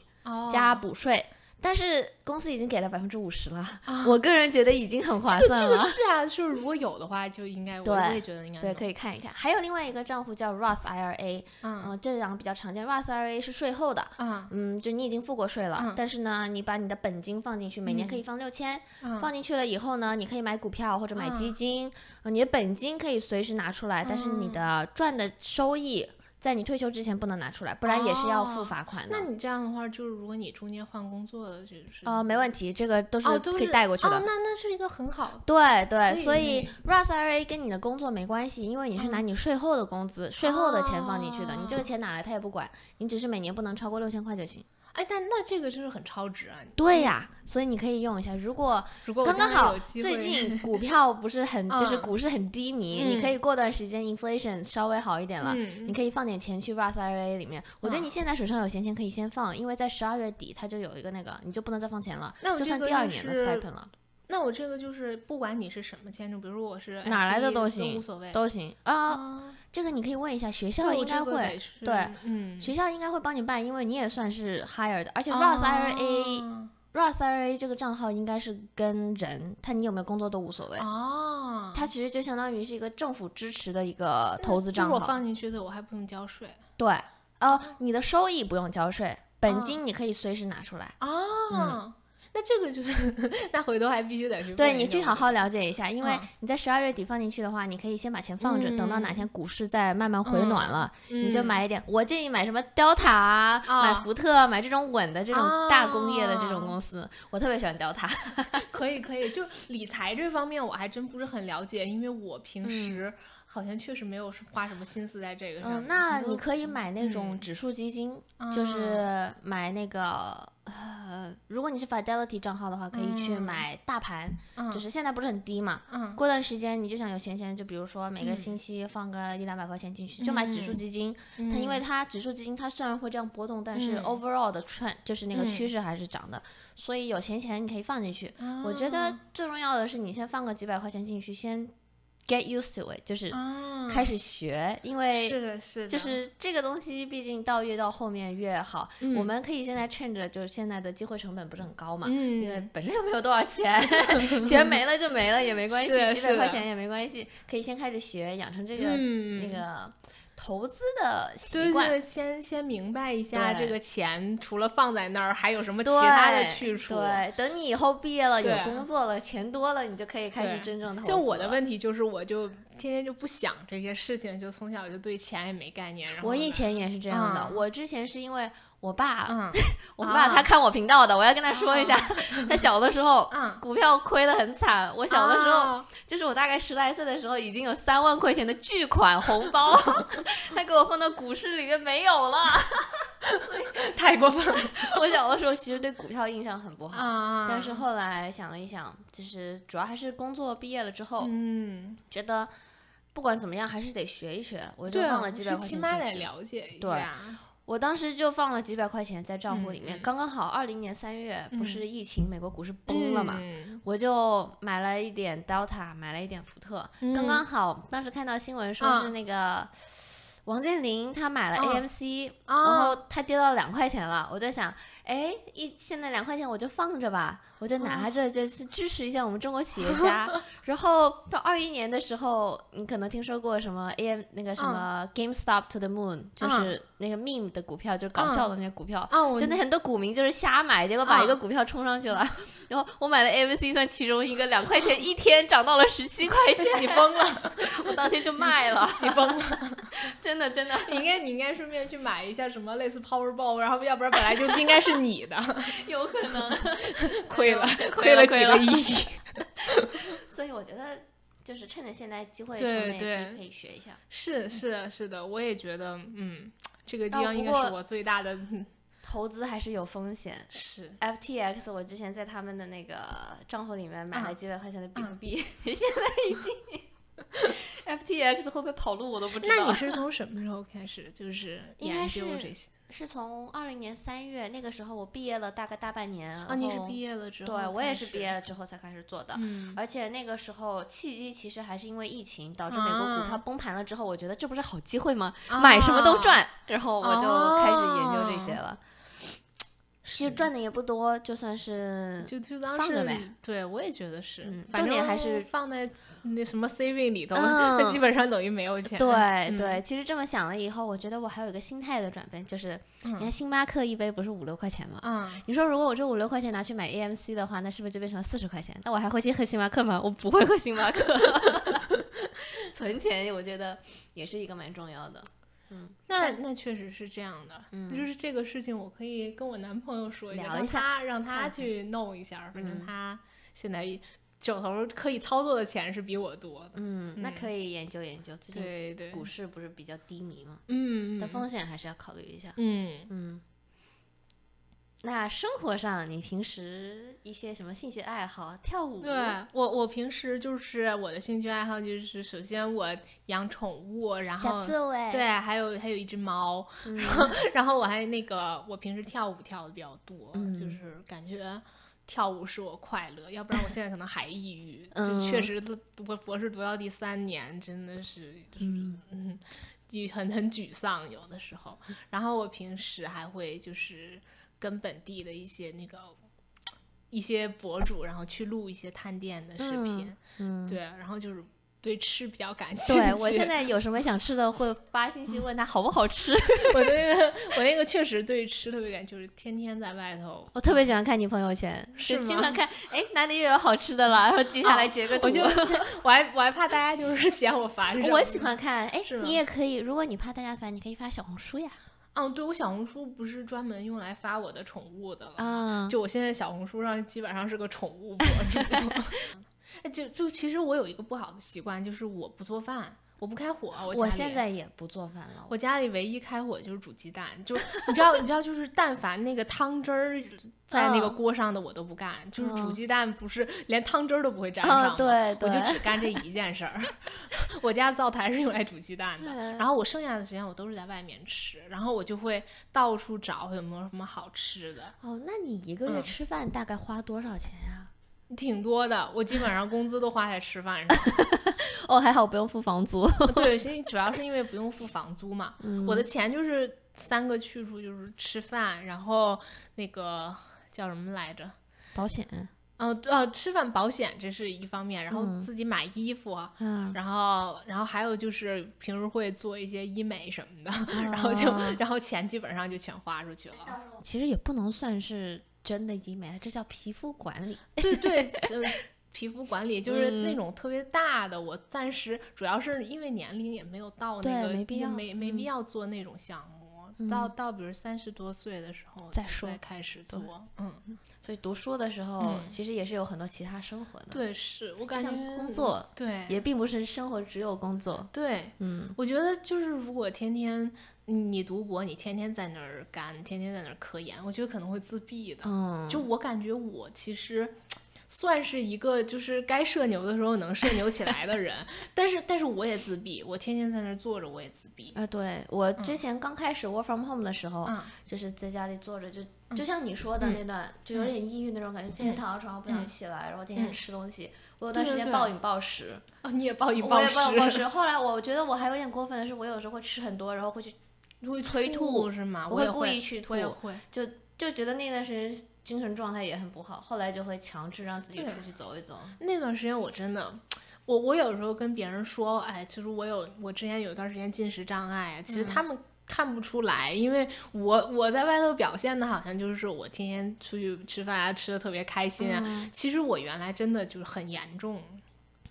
加补税。但是公司已经给了百分之五十了，我个人觉得已经很划算了。这个是啊，就是如果有的话，就应该我也觉得应该对，可以看一看。还有另外一个账户叫 Roth IRA，嗯，这两个比较常见。Roth IRA 是税后的，嗯，就你已经付过税了，但是呢，你把你的本金放进去，每年可以放六千，放进去了以后呢，你可以买股票或者买基金，你的本金可以随时拿出来，但是你的赚的收益。在你退休之前不能拿出来，不然也是要付罚款的。那你这样的话，就是如果你中间换工作了，就是呃，没问题，这个都是可以带过去的。哦，那那是一个很好。对对，所以 Roth IRA 跟你的工作没关系，因为你是拿你税后的工资、税后的钱放进去的，你这个钱哪来他也不管，你只是每年不能超过六千块就行。哎，但那这个就是很超值啊！对呀，所以你可以用一下。如果刚刚好最近 [LAUGHS] 股票不是很，就是股市很低迷，你可以过段时间 inflation 稍微好一点了，你可以放点钱去 Roth IRA 里面。我觉得你现在手上有闲钱可以先放，因为在十二月底它就有一个那个，你就不能再放钱了，就算第二年的 stipend 了。那我这个就是不管你是什么签证，比如说我是哪来的都行，无所谓，都行啊。这个你可以问一下学校，应该会对，嗯，学校应该会帮你办，因为你也算是 hired，而且 Roth IRA，Roth IRA 这个账号应该是跟人，他你有没有工作都无所谓哦。它其实就相当于是一个政府支持的一个投资账号。我放进去的，我还不用交税。对，呃，你的收益不用交税，本金你可以随时拿出来。哦。那这个就是，那回头还必须得去对你去好好了解一下，因为你在十二月底放进去的话，你可以先把钱放着，等到哪天股市再慢慢回暖了，你就买一点。我建议买什么 Delta 啊，买福特，买这种稳的这种大工业的这种公司。我特别喜欢 Delta。[LAUGHS] 可以可以，就理财这方面我还真不是很了解，因为我平时。好像确实没有花什么心思在这个上。嗯，那你可以买那种指数基金，就是买那个呃，如果你是 Fidelity 账号的话，可以去买大盘，就是现在不是很低嘛。嗯。过段时间你就想有闲钱，就比如说每个星期放个一两百块钱进去，就买指数基金。它因为它指数基金它虽然会这样波动，但是 overall 的 trend 就是那个趋势还是涨的，所以有闲钱你可以放进去。我觉得最重要的是你先放个几百块钱进去，先。Get used to it，就是开始学，因为是的，是的，就是这个东西，毕竟到越到后面越好。我们可以现在趁着，就是现在的机会成本不是很高嘛，因为本身又没有多少钱，[LAUGHS] 钱没了就没了也没关系，几百块钱也没关系，可以先开始学，养成这个那个。投资的习惯，对对，先先明白一下这个钱除了放在那儿，还有什么其他的去处？对，等你以后毕业了有工作了，钱多了，你就可以开始真正投。就我的问题就是，我就天天就不想这些事情，就从小就对钱也没概念。我以前也是这样的，我之前是因为我爸，嗯，[LAUGHS] 我爸他看我频道的，我要跟他说一下，他小的时候，股票亏得很惨。我小的时候，就是我大概十来岁的时候，已经有三万块钱的巨款红包，[LAUGHS] 他给我放到股市里面没有了，[LAUGHS] [LAUGHS] 太过分了。[LAUGHS] 我小的时候其实对股票印象很不好，但是后来想了一想，就是主要还是工作毕业了之后，嗯，觉得。不管怎么样，还是得学一学。我就放了几百块钱起码得了解一下。我当时就放了几百块钱在账户里面。刚刚好，二零年三月不是疫情，美国股市崩了嘛，我就买了一点 Delta，买了一点福特。刚刚好，当时看到新闻说是那个王健林他买了 AMC，然后他跌到两块钱了。我就想，哎，一现在两块钱我就放着吧。我就拿着，就是支持一下我们中国企业家。[LAUGHS] 然后到二一年的时候，你可能听说过什么 AM 那个什么 GameStop to the Moon，就是那个 meme 的股票，就是搞笑的那些股票。就那很多股民就是瞎买，结果把一个股票冲上去了。[LAUGHS] 然后我买的 AMC 算其中一个，两块钱一天涨到了十七块钱，洗疯了。我当天就卖了，起疯了。真的真的，你应该你应该顺便去买一下什么类似 Powerball，然后要不然本来就应该是你的。[LAUGHS] 有可能。亏。[LAUGHS] 亏了，亏了几个亿，[LAUGHS] 所以我觉得就是趁着现在机会，对对，可以学一下。是是是的，我也觉得，嗯，这个地方应该是我最大的 [LAUGHS] 投资，还是有风险。是 FTX，我之前在他们的那个账户里面买了几百块钱的比特币，现在已经 FTX 会不会跑路，我都不知道。那你是从什么时候开始就是研究这些？是从二零年三月那个时候，我毕业了大概大半年。啊，你是毕业了之后？对，我也是毕业了之后才开始做的。嗯。而且那个时候契机其实还是因为疫情导致美国股票崩盘了之后，我觉得这不是好机会吗？买什么都赚，然后我就开始研究这些了。其实赚的也不多，就算是就就当放着呗。对，我也觉得是。嗯重点还是放在那什么 saving 里头，那 [LAUGHS] 基本上等于没有钱。对对，其实这么想了以后，我觉得我还有一个心态的转变，就是你看星巴克一杯不是五六块钱吗？嗯。你说如果我这五六块钱拿去买 AMC 的话，那是不是就变成了四十块钱？那我还会去喝星巴克吗？我不会喝星巴克。[LAUGHS] 存钱，我觉得也是一个蛮重要的。嗯，那那确实是这样的，就是这个事情，我可以跟我男朋友说一下，他让他去弄一下，反正他现在手头可以操作的钱是比我多的。嗯，那可以研究研究。最近，股市不是比较低迷吗？嗯，的风险还是要考虑一下。嗯嗯。那生活上，你平时一些什么兴趣爱好？跳舞？对我，我平时就是我的兴趣爱好就是，首先我养宠物，然后对，还有还有一只猫，然后然后我还那个，我平时跳舞跳的比较多，就是感觉跳舞使我快乐，要不然我现在可能还抑郁，[LAUGHS] 就确实读博士读到第三年，真的是就是嗯，就很很沮丧有的时候。然后我平时还会就是。跟本地的一些那个一些博主，然后去录一些探店的视频，嗯，对，然后就是对吃比较感兴趣。对我现在有什么想吃的，会发信息问他好不好吃。[LAUGHS] 我那个我那个确实对吃特别感，就是天天在外头。我特别喜欢看你朋友圈，是经常看，哎，哪里又有好吃的了，然后接下来截个图。我就我还我还怕大家就是 [LAUGHS] 嫌我烦。我喜欢看，哎，你也可以，如果你怕大家烦，你可以发小红书呀。嗯，对我小红书不是专门用来发我的宠物的了，就我现在小红书上基本上是个宠物博主。[LAUGHS] [LAUGHS] 哎，就就其实我有一个不好的习惯，就是我不做饭。我不开火，我我现在也不做饭了。我家里唯一开火就是煮鸡蛋，就你知道，你知道，就是但凡那个汤汁儿在那个锅上的我都不干，就是煮鸡蛋不是连汤汁儿都不会沾上，对，我就只干这一件事儿。[LAUGHS] 我家灶台是用来煮鸡蛋的，然后我剩下的时间我都是在外面吃，然后我就会到处找有没有什么好吃的。哦，那你一个月吃饭大概花多少钱呀？挺多的，我基本上工资都花在吃饭上。[LAUGHS] 哦，还好不用付房租。[LAUGHS] 对，因为主要是因为不用付房租嘛。我的钱就是三个去处，就是吃饭，然后那个叫什么来着？保险。哦，呃，吃饭保险这是一方面，然后自己买衣服，然后然后还有就是平时会做一些医美什么的，然后就然后钱基本上就全花出去了。其实也不能算是。真的已经没了，这叫皮肤管理。对对，[LAUGHS] 皮肤管理就是那种特别大的，我暂时主要是因为年龄也没有到那个，没必要，没没必要做那种项目。到到比如三十多岁的时候再说，再开始做。嗯，所以读书的时候其实也是有很多其他生活的。对，是我感觉工作对也并不是生活只有工作。对，嗯，我觉得就是如果天天你读博，你天天在那儿干，天天在那儿科研，我觉得可能会自闭的。嗯，就我感觉我其实。算是一个就是该社牛的时候能社牛起来的人，[LAUGHS] 但是但是我也自闭，我天天在那儿坐着，我也自闭。啊，对我之前刚开始 work from home 的时候，就是在家里坐着，就就像你说的那段，就有点抑郁那种感觉，天天躺在床上不想起来，然后天天吃东西。我有段时间暴饮暴食。啊，你也暴饮暴食？我也暴饮暴食。[LAUGHS] 后来我觉得我还有点过分的是，我有时候会吃很多，然后会去会催吐是吗？我会故意去吐，会就就觉得那段时间。精神状态也很不好，后来就会强制让自己出去走一走。那段时间我真的，我我有时候跟别人说，哎，其实我有我之前有一段时间进食障碍，其实他们看不出来，因为我我在外头表现的好像就是我天天出去吃饭啊，吃的特别开心啊，其实我原来真的就是很严重。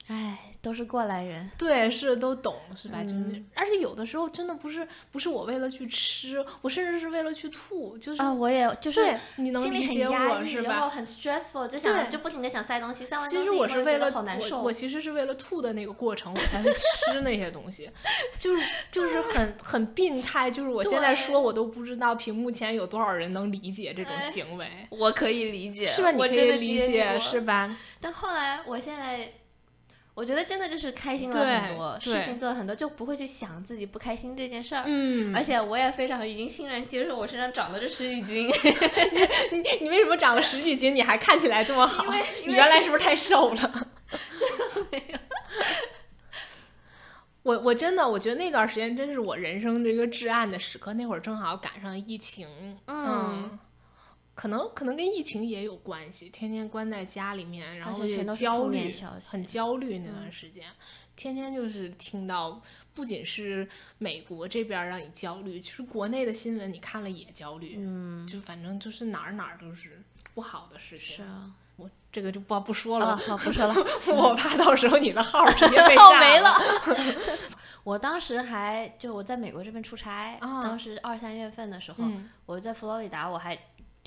唉，都是过来人，对，是都懂，是吧？就是，而且有的时候真的不是不是我为了去吃，我甚至是为了去吐，就是啊，我也就是你能理解我是吧？然后很 stressful，就想就不停的想塞东西，塞完东西我是为了好难受。我其实是为了吐的那个过程，我才会吃那些东西，就是就是很很病态，就是我现在说我都不知道屏幕前有多少人能理解这种行为。我可以理解，是吧？你可以理解，是吧？但后来我现在。我觉得真的就是开心了很多，事情做了很多，就不会去想自己不开心这件事儿。嗯，而且我也非常已经欣然接受我身上长的这十几斤。[LAUGHS] [LAUGHS] 你你为什么长了十几斤？你还看起来这么好？因为你原来是不是太瘦了？[LAUGHS] 真的没有。我我真的我觉得那段时间真是我人生这个至暗的时刻，那会儿正好赶上疫情。嗯。可能可能跟疫情也有关系，天天关在家里面，然后也焦虑，很焦虑那段时间，天天就是听到，不仅是美国这边让你焦虑，其实国内的新闻你看了也焦虑，嗯，就反正就是哪儿哪儿都是不好的事情。是啊，我这个就不不说了，好不说了，[LAUGHS] 我怕到时候你的号直接被 [LAUGHS] 炸没了。[LAUGHS] 我当时还就我在美国这边出差，当时二三月份的时候，我在佛罗里达，我还。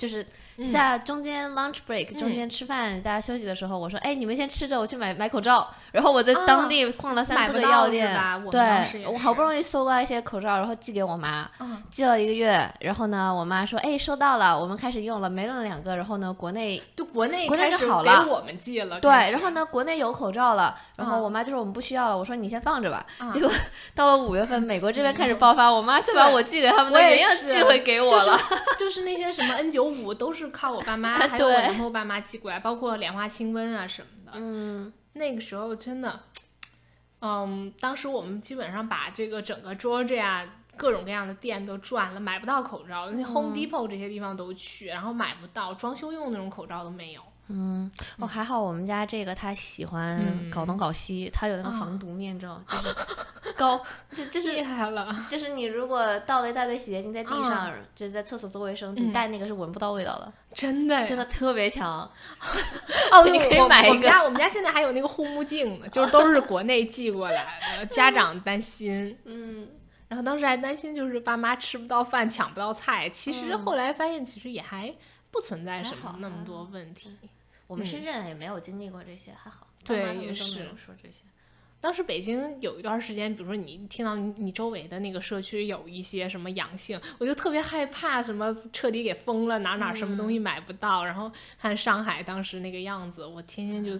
就是下中间 lunch break 中间吃饭大家休息的时候，我说哎你们先吃着，我去买买口罩。然后我在当地逛了三四个药店，对，我好不容易搜到一些口罩，然后寄给我妈，寄了一个月。然后呢，我妈说哎收到了，我们开始用了，没用两个。然后呢，国内就国内国内就好了，给我们寄了。对，然后呢，国内有口罩了。然后我妈就说我们不需要了。我说你先放着吧。结果到了五月份，美国这边开始爆发，我妈就把我寄给他们的原样寄回给我了。就是那些什么 N 九。五都是靠我爸妈，还有我男朋友爸妈寄过来，包括莲花清瘟啊什么的。嗯，那个时候真的，嗯，当时我们基本上把这个整个 Georgia 各种各样的店都转了，买不到口罩，那 Home Depot 这些地方都去，然后买不到装修用那种口罩都没有。嗯，哦，还好我们家这个他喜欢搞东搞西，他有那个防毒面罩，就是 [LAUGHS] 高，就就是厉害了，就是你如果倒了一大堆洗洁精在地上，就是在厕所做卫生，你带那个是闻不到味道的，[LAUGHS] 真的，真的特别强。哦，[LAUGHS] 你可以买一个。我们家我们家现在还有那个护目镜呢，就是都是国内寄过来的，家长担心，嗯，然后当时还担心就是爸妈吃不到饭，抢不到菜，其实后来发现其实也还不存在什么那么多问题。我们深圳也没有经历过这些，还好。对，也是说这些。当时北京有一段时间，比如说你听到你你周围的那个社区有一些什么阳性，我就特别害怕，什么彻底给封了，哪哪什么东西买不到。然后看上海当时那个样子，我天天就。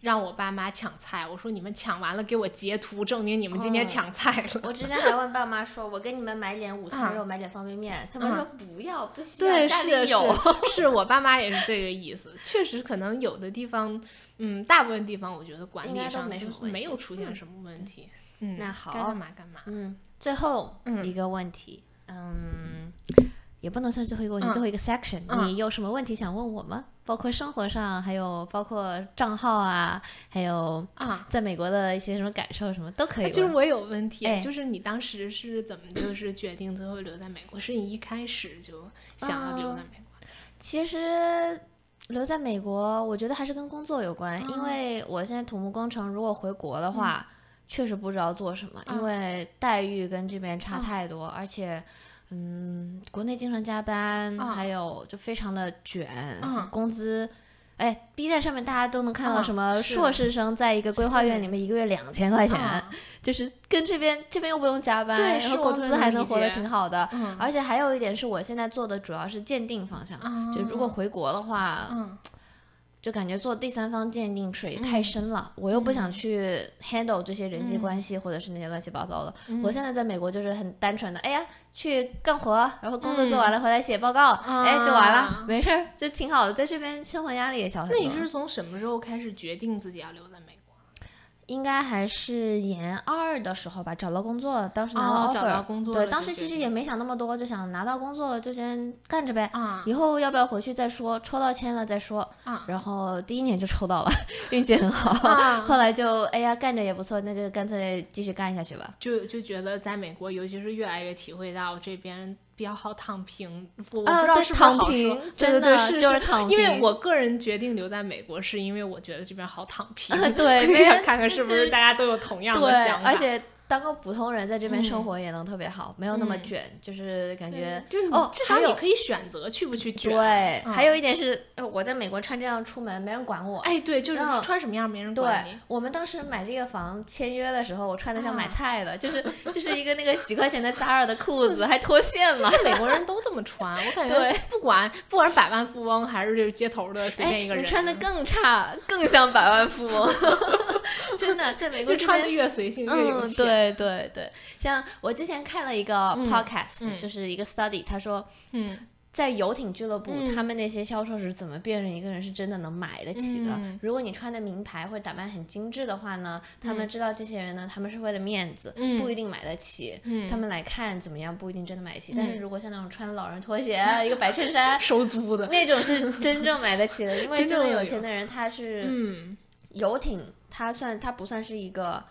让我爸妈抢菜，我说你们抢完了给我截图证明你们今天抢菜了。我之前还问爸妈说，我给你们买点午餐肉，买点方便面，他们说不要，不需要，对，家里有。是 [LAUGHS] 我爸妈也是这个意思，确实可能有的地方，嗯，大部分地方我觉得管理上没没有出现什么问题。嗯，那好，干嘛干嘛。嗯，最后一个问题，嗯。[LAUGHS] 也不能算最后一个问题，最后一个 section，你有什么问题想问我吗？包括生活上，还有包括账号啊，还有啊，在美国的一些什么感受，什么都可以。就是我有问题，就是你当时是怎么就是决定最后留在美国？是你一开始就想要留在美国？其实留在美国，我觉得还是跟工作有关，因为我现在土木工程，如果回国的话，确实不知道做什么，因为待遇跟这边差太多，而且，嗯，国内经常加班，还有就非常的卷，工资。哎，B 站上面大家都能看到什么硕士生在一个规划院里面一个月两千块钱，就是跟这边这边又不用加班，然后工资还能活得挺好的。而且还有一点是我现在做的主要是鉴定方向，就如果回国的话。就感觉做第三方鉴定水太深了，我又不想去 handle 这些人际关系或者是那些乱七八糟的。我现在在美国就是很单纯的，哎呀，去干活，然后工作做完了回来写报告，哎，就完了，没事儿，就挺好的。在这边生活压力也小很多。那你是从什么时候开始决定自己要留在美国？应该还是研二的时候吧，找到工作，当时拿到 offer，对，当时其实也没想那么多，就想拿到工作了就先干着呗，啊以后要不要回去再说，抽到签了再说，啊然后第一年就抽到了，运气很好，后来就哎呀干着也不错，那就干脆继续干下去吧，就就觉得在美国，尤其是越来越体会到这边。比较好躺平，我不知道是不是好说。对对对，是就是躺平。因为我个人决定留在美国，是因为我觉得这边好躺平。[LAUGHS] 对，想看看是不是大家都有同样的想法。而且。当个普通人在这边生活也能特别好，没有那么卷，就是感觉哦，至少你可以选择去不去卷。对，还有一点是，我在美国穿这样出门，没人管我。哎，对，就是穿什么样没人管你。我们当时买这个房签约的时候，我穿的像买菜的，就是就是一个那个几块钱的 Zara 的裤子，[LAUGHS] 还脱线了。美国人都这么穿，我感觉不管不管是百万富翁还是就是街头的随便一个人，穿的更差，更像百万富翁。[LAUGHS] 真的，在美国穿的越随性越有钱。对对对对。像我之前看了一个 podcast，就是一个 study，他说，嗯，在游艇俱乐部，他们那些销售是怎么辨认一个人是真的能买得起的？如果你穿的名牌或打扮很精致的话呢，他们知道这些人呢，他们是为了面子，不一定买得起。他们来看怎么样，不一定真的买得起。但是如果像那种穿老人拖鞋，一个白衬衫，[LAUGHS] 收租的那种是真正买得起的，[LAUGHS] 因为真正有钱的人他是，游艇，他算他不算是一个。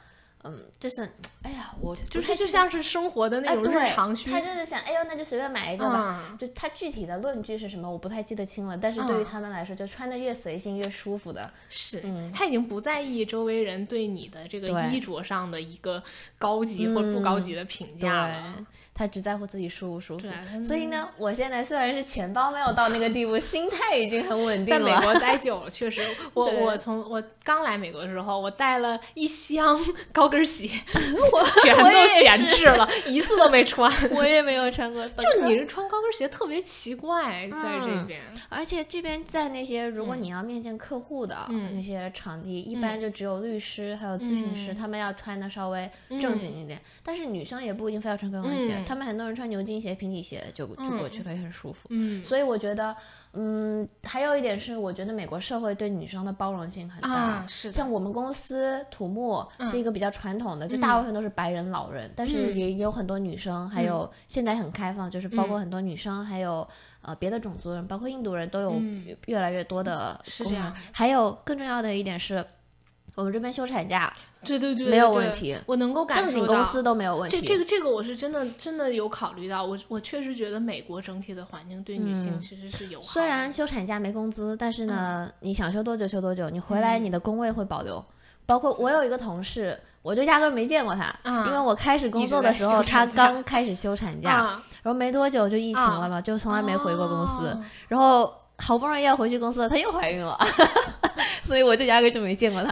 嗯，就是，哎呀，我就是就像是生活的那种日常需求。他就是想，哎呦，那就随便买一个吧。就他具体的论据是什么，我不太记得清了。但是对于他们来说，就穿的越随性越舒服的。是，他已经不在意周围人对你的这个衣着上的一个高级或不高级的评价了。他只在乎自己舒不舒服，所以呢，我现在虽然是钱包没有到那个地步，心态已经很稳定了。在美国 [LAUGHS] 待久了，确实，我我从我刚来美国的时候，我带了一箱高跟鞋，[LAUGHS] 我全都闲置了，一次都没穿。[LAUGHS] 我也没有穿过。就你是穿高跟鞋特别奇怪，在这边，而且这边在那些如果你要面见客户的那些场地，一般就只有律师还有咨询师，他们要穿的稍微正经一点，但是女生也不一定非要穿高跟鞋。他们很多人穿牛津鞋、平底鞋就就过去了，也很舒服。嗯，所以我觉得，嗯，还有一点是，我觉得美国社会对女生的包容性很大。是像我们公司土木是一个比较传统的，就大部分都是白人老人，但是也有很多女生，还有现在很开放，就是包括很多女生，还有呃别的种族人，包括印度人都有越来越多的。是这样。还有更重要的一点是，我们这边休产假。对对对，没有问题，我能够感受到。正经公司都没有问题。这这个这个我是真的真的有考虑到，我我确实觉得美国整体的环境对女性其实是有。虽然休产假没工资，但是呢，你想休多久休多久，你回来你的工位会保留。包括我有一个同事，我就压根没见过他，因为我开始工作的时候他刚开始休产假，然后没多久就疫情了嘛，就从来没回过公司，然后。好不容易要回去公司了，她又怀孕了，[LAUGHS] 所以我就压根就没见过她。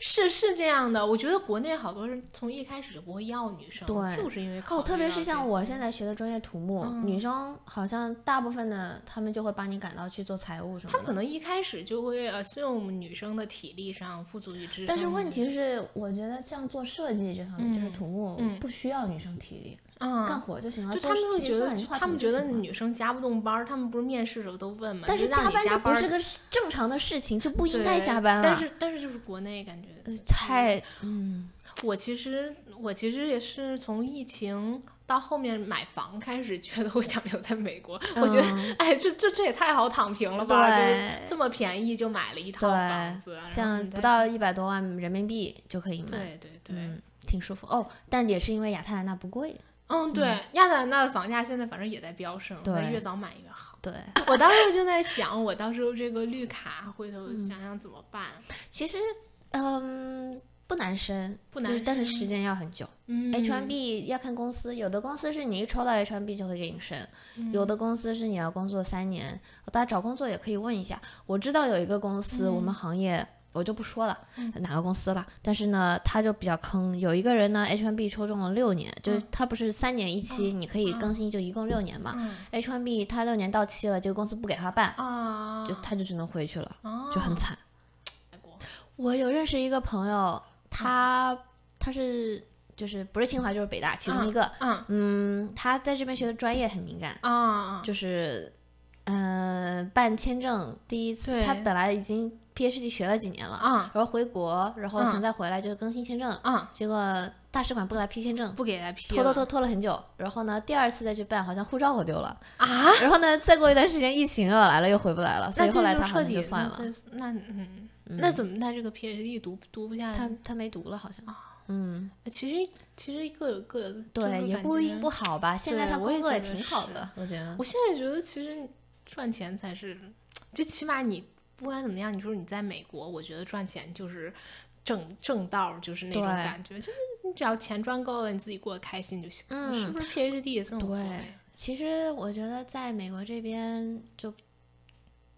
是是这样的，我觉得国内好多人从一开始就不会要女生，对，就是因为哦，特别是像我现在学的专业土木，女生好像大部分的他们就会把你赶到去做财务什么。他可能一开始就会 assume 女生的体力上不足以支撑。但是问题是，我觉得像做设计这方面，就是土木不需要女生体力。干活就行了，就他们会觉得，他们觉得女生加不动班儿，他们不是面试的时候都问吗？但是加班就不是个正常的事情，就不应该加班了。但是但是就是国内感觉太嗯，我其实我其实也是从疫情到后面买房开始，觉得我想留在美国。我觉得哎，这这这也太好躺平了吧？对，这么便宜就买了一套房子，像不到一百多万人民币就可以买。对对对，挺舒服哦。但也是因为亚特兰大不贵。嗯，对，亚特兰大的房价现在反正也在飙升，对，越早买越好。对，我当时就在想，我到时候这个绿卡，回头想想怎么办。其实，嗯。不难申，不难，但是时间要很久。H1B 要看公司，有的公司是你一抽到 H1B 就会给你申，有的公司是你要工作三年。大家找工作也可以问一下，我知道有一个公司，我们行业我就不说了哪个公司了，但是呢，他就比较坑。有一个人呢，H1B 抽中了六年，就是他不是三年一期，你可以更新，就一共六年嘛。H1B 他六年到期了，这个公司不给他办，就他就只能回去了，就很惨。我有认识一个朋友。他他是就是不是清华就是北大其中一个，嗯嗯，他在这边学的专业很敏感啊，就是嗯办签证第一次，他本来已经 PhD 学了几年了啊，然后回国，然后想再回来就是更新签证啊，结果大使馆不给他批签证，不给他批，拖拖拖拖了很久，然后呢第二次再去办，好像护照我丢了。啊，然后呢再过一段时间疫情又来了，又回不来了，所以后来他彻底就算了，那嗯。那怎么他这个 PhD 读读不下他他没读了，好像。嗯，其实其实各有各的对，也不一不好吧。现在他工作也挺好的，我觉得。我现在觉得其实赚钱才是，就起码你不管怎么样，你说你在美国，我觉得赚钱就是正正道，就是那种感觉，就是你只要钱赚够了，你自己过得开心就行。嗯，是不是 PhD 也这么对？其实我觉得在美国这边就。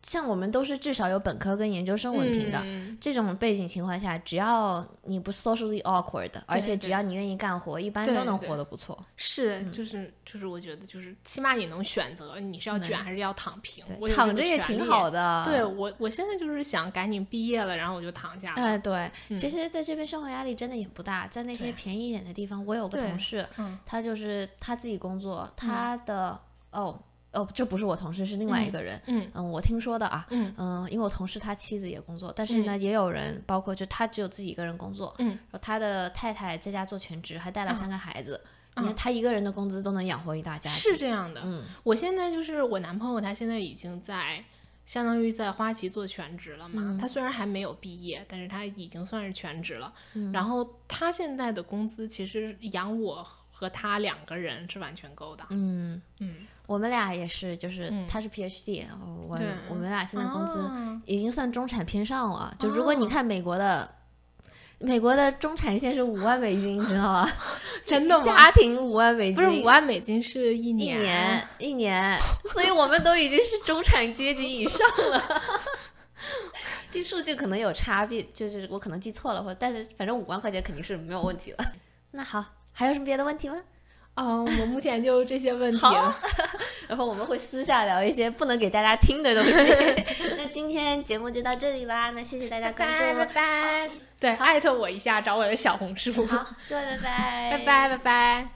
像我们都是至少有本科跟研究生文凭的这种背景情况下，只要你不 socially awkward，而且只要你愿意干活，一般都能活得不错。是，就是就是，我觉得就是起码你能选择你是要卷还是要躺平。躺着也挺好的。对我，我现在就是想赶紧毕业了，然后我就躺下。哎，对，其实在这边生活压力真的也不大，在那些便宜一点的地方，我有个同事，他就是他自己工作，他的哦。哦，这不是我同事，是另外一个人。嗯嗯，我听说的啊。嗯嗯，因为我同事他妻子也工作，但是呢，也有人，包括就他只有自己一个人工作。嗯，然后他的太太在家做全职，还带了三个孩子。你看他一个人的工资都能养活一大家。是这样的。嗯，我现在就是我男朋友，他现在已经在相当于在花旗做全职了嘛。他虽然还没有毕业，但是他已经算是全职了。然后他现在的工资其实养我和他两个人是完全够的。嗯嗯。我们俩也是，就是他是 PhD，我我们俩现在工资已经算中产偏上了。就如果你看美国的，美国的中产线是五万美金，你知道吗？[LAUGHS] 真的吗？家庭五万美金，不是五万美金是一年，一年，一年。所以我们都已经是中产阶级以上了。[LAUGHS] 这数据可能有差别，就是我可能记错了，或者但是反正五万块钱肯定是没有问题了。那好，还有什么别的问题吗？嗯，我们目前就这些问题了 [LAUGHS] [LAUGHS] 然后我们会私下聊一些不能给大家听的东西。[LAUGHS] 那今天节目就到这里啦，那谢谢大家关注，拜拜。对，艾特我一下，找我的小红书。好，各位拜拜，拜拜，拜拜。